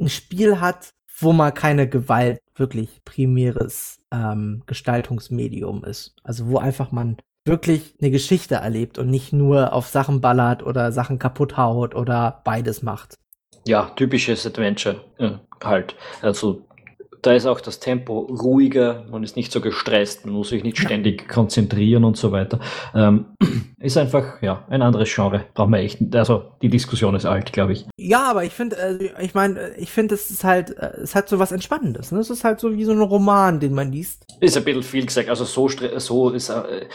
ein Spiel hat, wo mal keine Gewalt wirklich primäres ähm, Gestaltungsmedium ist. Also wo einfach man wirklich eine Geschichte erlebt und nicht nur auf Sachen ballert oder Sachen kaputt haut oder beides macht. Ja, typisches Adventure äh, halt. Also da ist auch das Tempo ruhiger, man ist nicht so gestresst, man muss sich nicht ständig konzentrieren und so weiter. Ähm, ist einfach, ja, ein anderes Genre. Braucht man echt, also die Diskussion ist alt, glaube ich. Ja, aber ich finde, äh, ich meine, ich finde, es ist halt, äh, es hat so was Entspannendes. Ne? Es ist halt so wie so ein Roman, den man liest. Ist ein bisschen viel gesagt, also so, so ist, äh,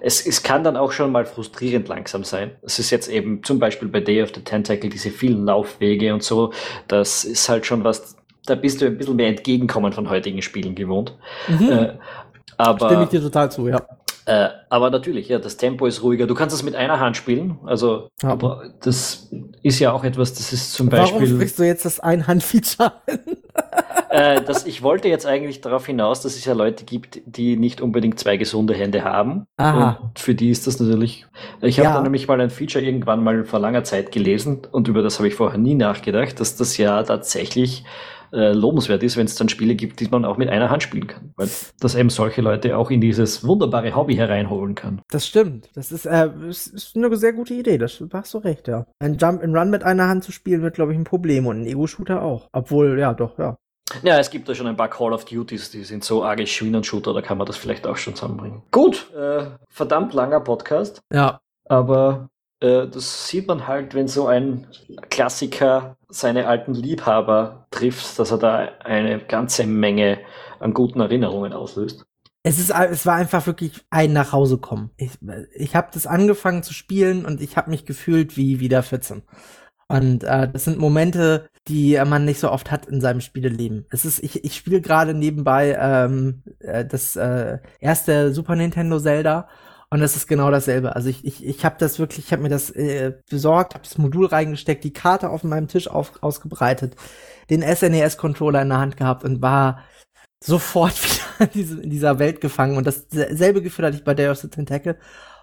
es, es kann dann auch schon mal frustrierend langsam sein. Es ist jetzt eben zum Beispiel bei Day of the Tentacle diese vielen Laufwege und so, das ist halt schon was, da bist du ein bisschen mehr entgegenkommen von heutigen Spielen gewohnt. Mhm. Äh, aber Stimme ich dir total zu, ja. Äh, aber natürlich, ja, das Tempo ist ruhiger. Du kannst es mit einer Hand spielen. Also, Ja. aber das ist ja auch etwas, das ist zum Warum Beispiel. sprichst du jetzt das Einhand-Feature an? Äh, das, ich wollte jetzt eigentlich darauf hinaus, dass es ja Leute gibt, die nicht unbedingt zwei gesunde Hände haben. Aha. Und für die ist das natürlich. Ich habe Ja. da nämlich mal ein Feature irgendwann mal vor langer Zeit gelesen und über das habe ich vorher nie nachgedacht, dass das ja tatsächlich äh, lobenswert ist, wenn es dann Spiele gibt, die man auch mit einer Hand spielen kann. Weil das eben solche Leute auch in dieses wunderbare Hobby hereinholen kann. Das stimmt. Das ist, äh, ist, ist eine sehr gute Idee. Das da hast du recht, ja. Ein Jump and Run mit einer Hand zu spielen wird, glaube ich, ein Problem und ein Ego-Shooter auch. Obwohl, ja, doch, ja. Ja, es gibt da schon ein paar Call of Duties, die sind so arge Schwinern-Shooter, da kann man das vielleicht auch schon zusammenbringen. Gut, äh, verdammt langer Podcast, Ja. aber äh, das sieht man halt, wenn so ein Klassiker seine alten Liebhaber trifft, dass er da eine ganze Menge an guten Erinnerungen auslöst. Es ist, es war einfach wirklich ein nach Hause kommen. Ich, ich habe das angefangen zu spielen und ich habe mich gefühlt wie wieder 14. Und äh, das sind Momente, die man nicht so oft hat in seinem Spieleleben. Es ist, ich, ich spiele gerade nebenbei ähm, äh, das äh, erste Super Nintendo Zelda und das ist genau dasselbe. Also ich, ich, ich habe das wirklich, ich habe mir das äh, besorgt, habe das Modul reingesteckt, die Karte auf meinem Tisch auf, ausgebreitet, den SNES-Controller in der Hand gehabt und war sofort wieder in, diese, in dieser Welt gefangen. Und dasselbe Gefühl hatte ich bei Day of the Tentacle.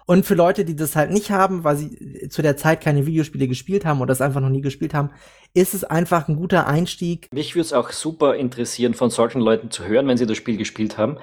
Und für Leute, die das halt nicht haben, weil sie zu der Zeit keine Videospiele gespielt haben oder das einfach noch nie gespielt haben, ist es einfach ein guter Einstieg. Mich würde es auch super interessieren, von solchen Leuten zu hören, wenn sie das Spiel gespielt haben,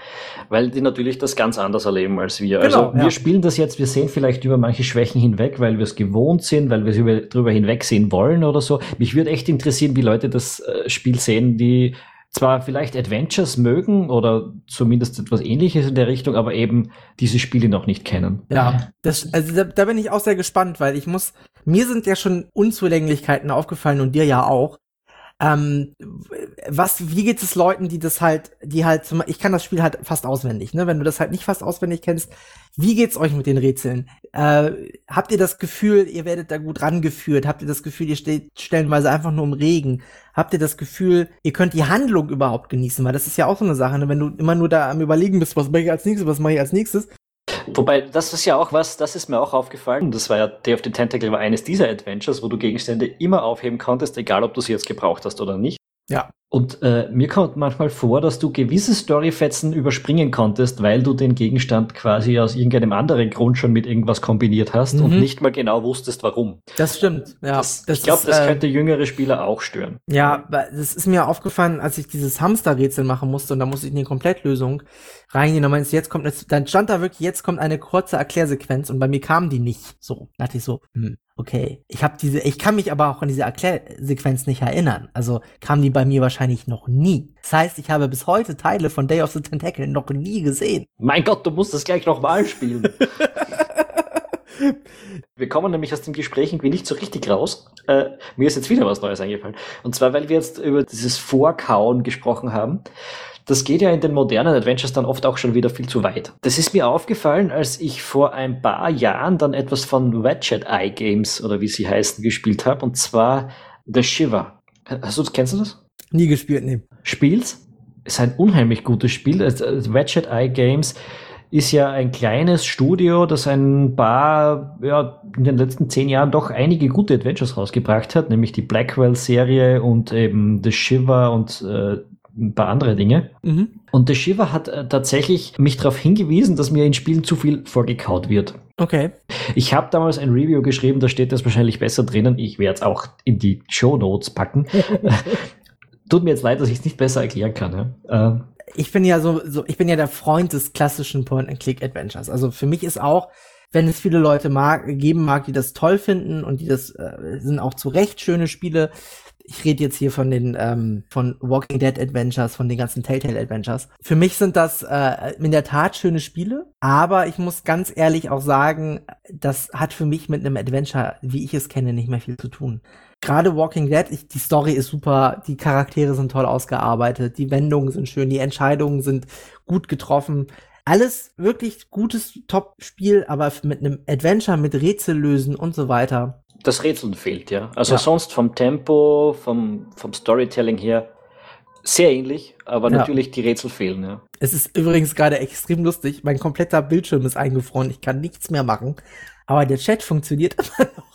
weil die natürlich das ganz anders erleben als wir. Genau, also wir ja. spielen das jetzt, wir sehen vielleicht über manche Schwächen hinweg, weil wir es gewohnt sind, weil wir es über, drüber hinwegsehen wollen oder so. Mich würde echt interessieren, wie Leute das äh, Spiel sehen, die zwar vielleicht Adventures mögen oder zumindest etwas ähnliches in der Richtung, aber eben diese Spiele noch nicht kennen. Ja, das, also da, da bin ich auch sehr gespannt, weil ich muss, mir sind ja schon Unzulänglichkeiten aufgefallen und dir ja auch. Ähm, was, wie geht es Leuten, die das halt, die halt, zum, ich kann das Spiel halt fast auswendig, ne? Wenn du das halt nicht fast auswendig kennst, wie geht's euch mit den Rätseln? Äh, habt ihr das Gefühl, ihr werdet da gut rangeführt? Habt ihr das Gefühl, ihr steht stellenweise einfach nur im Regen? Habt ihr das Gefühl, ihr könnt die Handlung überhaupt genießen? Weil das ist ja auch so eine Sache, ne? Wenn du immer nur da am überlegen bist, was mache ich als nächstes, was mache ich als nächstes, Wobei, das ist ja auch was, das ist mir auch aufgefallen. Das war ja, Day of the Tentacle war eines dieser Adventures, wo du Gegenstände immer aufheben konntest, egal ob du sie jetzt gebraucht hast oder nicht. Ja. Und äh, mir kommt manchmal vor, dass du gewisse Storyfetzen überspringen konntest, weil du den Gegenstand quasi aus irgendeinem anderen Grund schon mit irgendwas kombiniert hast Mhm. und nicht mal genau wusstest, warum. Das stimmt. Ja, Das, ich glaube, das äh, könnte jüngere Spieler auch stören. Ja, weil das ist mir aufgefallen, als ich dieses Hamsterrätsel machen musste und da musste ich in die Komplettlösung reingehen und meinst, jetzt kommt, jetzt, dann stand da wirklich, jetzt kommt eine kurze Erklärsequenz und bei mir kam die nicht. So, da dachte ich so, hm, okay. Ich habe diese, ich kann mich aber auch an diese Erklärsequenz nicht erinnern. Also kam die bei mir wahrscheinlich noch nie. Das heißt, ich habe bis heute Teile von Day of the Tentacle noch nie gesehen. Mein Gott, du musst das gleich nochmal spielen. wir kommen nämlich aus dem Gespräch irgendwie nicht so richtig raus. Äh, mir ist jetzt wieder was Neues eingefallen. Und zwar, weil wir jetzt über dieses Vorkauen gesprochen haben. Das geht ja in den modernen Adventures dann oft auch schon wieder viel zu weit. Das ist mir aufgefallen, als ich vor ein paar Jahren dann etwas von Ratchet Eye Games oder wie sie heißen gespielt habe. Und zwar The Shiver. Hast du, kennst du das? Nie gespielt, nee. Spiels. Ist ein unheimlich gutes Spiel. Also Ratchet Eye Games ist ja ein kleines Studio, das ein paar, ja, in den letzten zehn Jahren doch einige gute Adventures rausgebracht hat, nämlich die Blackwell-Serie und eben The Shiver und äh, ein paar andere Dinge. Mhm. Und The Shiver hat äh, tatsächlich mich darauf hingewiesen, dass mir in Spielen zu viel vorgekaut wird. Okay. Ich habe damals ein Review geschrieben, da steht das wahrscheinlich besser drinnen. Ich werde es auch in die Show Notes packen. Tut mir jetzt leid, dass ich es nicht besser erklären kann. Ja. Ähm, ich bin ja so, so, ich bin ja der Freund des klassischen Point-and-Click-Adventures. Also für mich ist auch, wenn es viele Leute mag, geben mag, die das toll finden und die das äh, sind auch zu Recht schöne Spiele. Ich rede jetzt hier von den ähm, von Walking Dead Adventures, von den ganzen Telltale Adventures. Für mich sind das äh, in der Tat schöne Spiele, aber ich muss ganz ehrlich auch sagen, das hat für mich mit einem Adventure, wie ich es kenne, nicht mehr viel zu tun gerade Walking Dead, ich, die Story ist super, die Charaktere sind toll ausgearbeitet, die Wendungen sind schön, die Entscheidungen sind gut getroffen. Alles wirklich gutes Top-Spiel, aber mit einem Adventure, mit Rätsel lösen und so weiter. Das Rätseln fehlt, ja. Also Ja. sonst vom Tempo, vom, vom Storytelling her sehr ähnlich, aber Ja. natürlich die Rätsel fehlen, ja. Es ist übrigens gerade extrem lustig. Mein kompletter Bildschirm ist eingefroren. Ich kann nichts mehr machen. Aber der Chat funktioniert immer noch.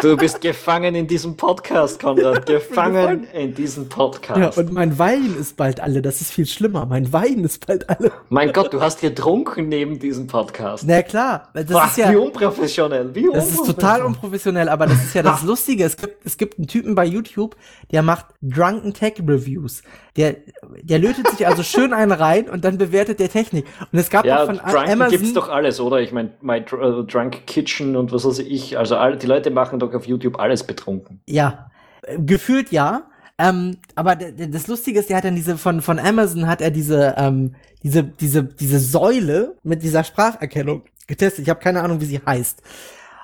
Du bist gefangen in diesem Podcast, Konrad. Gefangen gefangen. in diesem Ja, Podcast. und mein Wein ist bald alle. Das ist viel schlimmer. Mein Wein ist bald alle. mein Gott, du hast getrunken neben diesem Podcast. Na klar, das Boah, ist ja. wie unprofessionell. Wie Das ist total unprofessionell, aber das ist ja das Lustige. Es gibt, es gibt einen Typen bei YouTube, der macht Drunken Tech Reviews. Der, der lötet sich also schön einen rein und dann bewertet der Technik. Und es gab Ja, von Drunk Amazon. gibt's doch alles, oder? Ich meine, My äh, Drunk Kitchen und was weiß ich. Also all, die Leute machen doch auf YouTube alles betrunken. Ja, gefühlt ja. Ähm, aber das Lustige ist, der hat dann diese von von Amazon hat er diese ähm, diese diese diese Säule mit dieser Spracherkennung getestet. Ich habe keine Ahnung, wie sie heißt.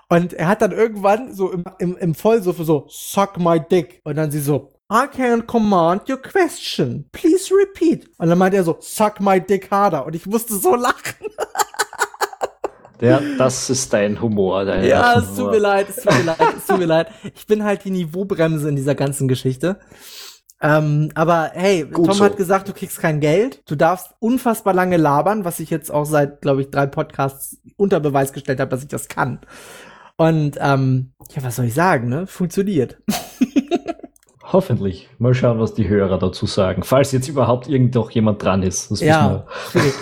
Und er hat dann irgendwann so im, im, im Vollsuff so suck my dick und dann sie so I can't command your question. Please repeat. Und dann meint er so suck my dick harder und ich musste so lachen. Ja, das ist dein Humor. Dein Ja, Humor. es tut mir leid, es tut mir leid, es tut mir leid. Ich bin halt die Niveaubremse in dieser ganzen Geschichte. Ähm, aber hey, Gut Tom so. hat gesagt, du kriegst kein Geld. Du darfst unfassbar lange labern, was ich jetzt auch seit, glaube ich, drei Podcasts unter Beweis gestellt habe, dass ich das kann. Und ähm, ja, was soll ich sagen, ne? Funktioniert. Hoffentlich. Mal schauen, was die Hörer dazu sagen. Falls jetzt überhaupt irgend doch jemand dran ist. Das Ja,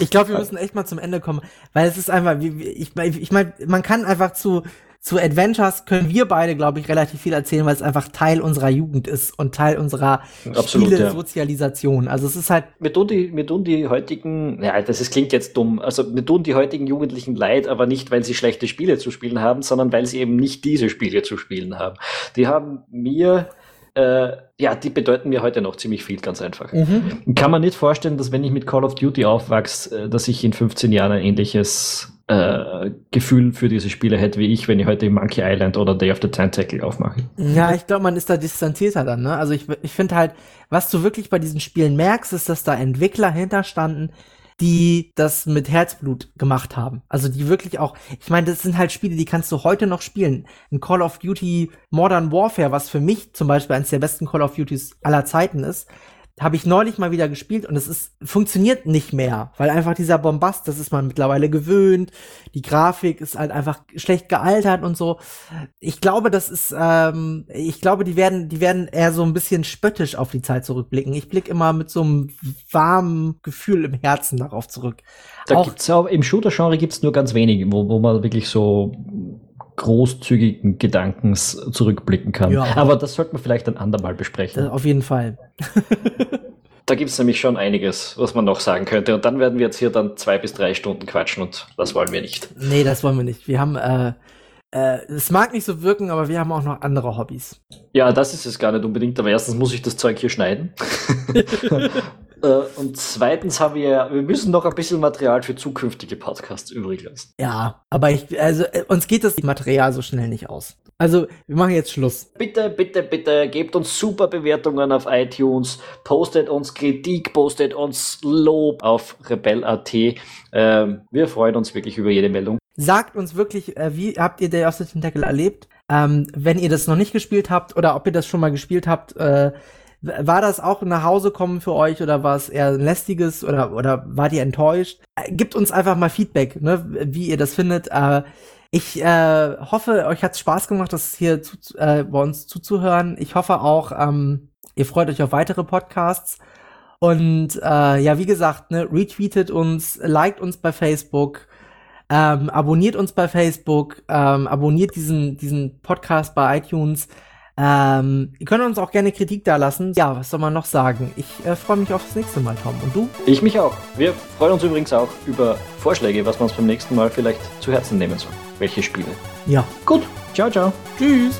ich glaube, wir müssen echt mal zum Ende kommen, weil es ist einfach, ich meine, ich mein, man kann einfach zu zu Adventures können wir beide, glaube ich, relativ viel erzählen, weil es einfach Teil unserer Jugend ist und Teil unserer Absolut, ja. Spiele-Sozialisation. Also es ist halt, Mir tun, die, mir tun die heutigen, ja, das ist, klingt jetzt dumm, also mir tun die heutigen Jugendlichen leid, aber nicht, weil sie schlechte Spiele zu spielen haben, sondern weil sie eben nicht diese Spiele zu spielen haben. Die haben mir, äh, ja, die bedeuten mir heute noch ziemlich viel, ganz einfach. mhm. Kann man nicht vorstellen, dass wenn ich mit Call of Duty aufwachse, äh, dass ich in 15 Jahren ein ähnliches äh, Gefühl für diese Spiele hätte wie ich, wenn ich heute Monkey Island oder Day of the Tentacle aufmache. ja, ich glaube, man ist da distanzierter dann, ne? Also ich, ich finde halt, was du wirklich bei diesen Spielen merkst, ist, dass da Entwickler hinterstanden, die das mit Herzblut gemacht haben. Also die wirklich auch, ich meine, das sind halt Spiele, die kannst du heute noch spielen. Ein Call of Duty Modern Warfare, was für mich zum Beispiel eines der besten Call of Duties aller Zeiten ist, habe ich neulich mal wieder gespielt und es ist funktioniert nicht mehr, weil einfach dieser Bombast, das ist man mittlerweile gewöhnt. Die Grafik ist halt einfach schlecht gealtert und so. Ich glaube, das ist, ähm, ich glaube, die werden, die werden eher so ein bisschen spöttisch auf die Zeit zurückblicken. Ich blicke immer mit so einem warmen Gefühl im Herzen darauf zurück. Da Auch- gibt's ja, im Shooter-Genre gibt's nur ganz wenige, wo, wo man wirklich so großzügigen Gedankens zurückblicken kann. Ja. Aber das sollten wir vielleicht ein andermal besprechen. Das auf jeden Fall. Da gibt's nämlich schon einiges, was man noch sagen könnte. Und dann werden wir jetzt hier dann zwei bis drei Stunden quatschen und das wollen wir nicht. Nee, das wollen wir nicht. Wir haben, äh, äh, es mag nicht so wirken, aber wir haben auch noch andere Hobbys. Ja, das ist es gar nicht unbedingt, aber erstens muss ich das Zeug hier schneiden. Äh, und zweitens haben wir, wir müssen noch ein bisschen Material für zukünftige Podcasts übrig lassen. Ja, aber ich, also äh, uns geht das Material so schnell nicht aus. Also wir machen jetzt Schluss. Bitte, bitte, bitte, gebt uns super Bewertungen auf iTunes, postet uns Kritik, postet uns Lob auf rebell.at. Ähm, wir freuen uns wirklich über jede Meldung. Sagt uns wirklich, äh, wie habt ihr Day of the Tentacle erlebt? Ähm, wenn ihr das noch nicht gespielt habt oder ob ihr das schon mal gespielt habt, äh, war das auch nach Hause kommen für euch oder war es eher ein lästiges oder oder wart ihr enttäuscht? Äh, gebt uns einfach mal Feedback, ne, wie ihr das findet. Äh, ich äh, hoffe, euch hat's Spaß gemacht, das hier zu, äh, bei uns zuzuhören. Ich hoffe auch, ähm, ihr freut euch auf weitere Podcasts. Und äh, ja, wie gesagt, ne, retweetet uns, liked uns bei Facebook, ähm, abonniert uns bei Facebook, ähm, abonniert diesen, diesen Podcast bei iTunes. Ähm, ihr könnt uns auch gerne Kritik da lassen. Ja, was soll man noch sagen? Ich äh, freue mich aufs nächste Mal, Tom. Und du? Ich mich auch. Wir freuen uns übrigens auch über Vorschläge, was wir uns beim nächsten Mal vielleicht zu Herzen nehmen sollen. Welche Spiele. Ja. Gut, ciao, ciao. Tschüss.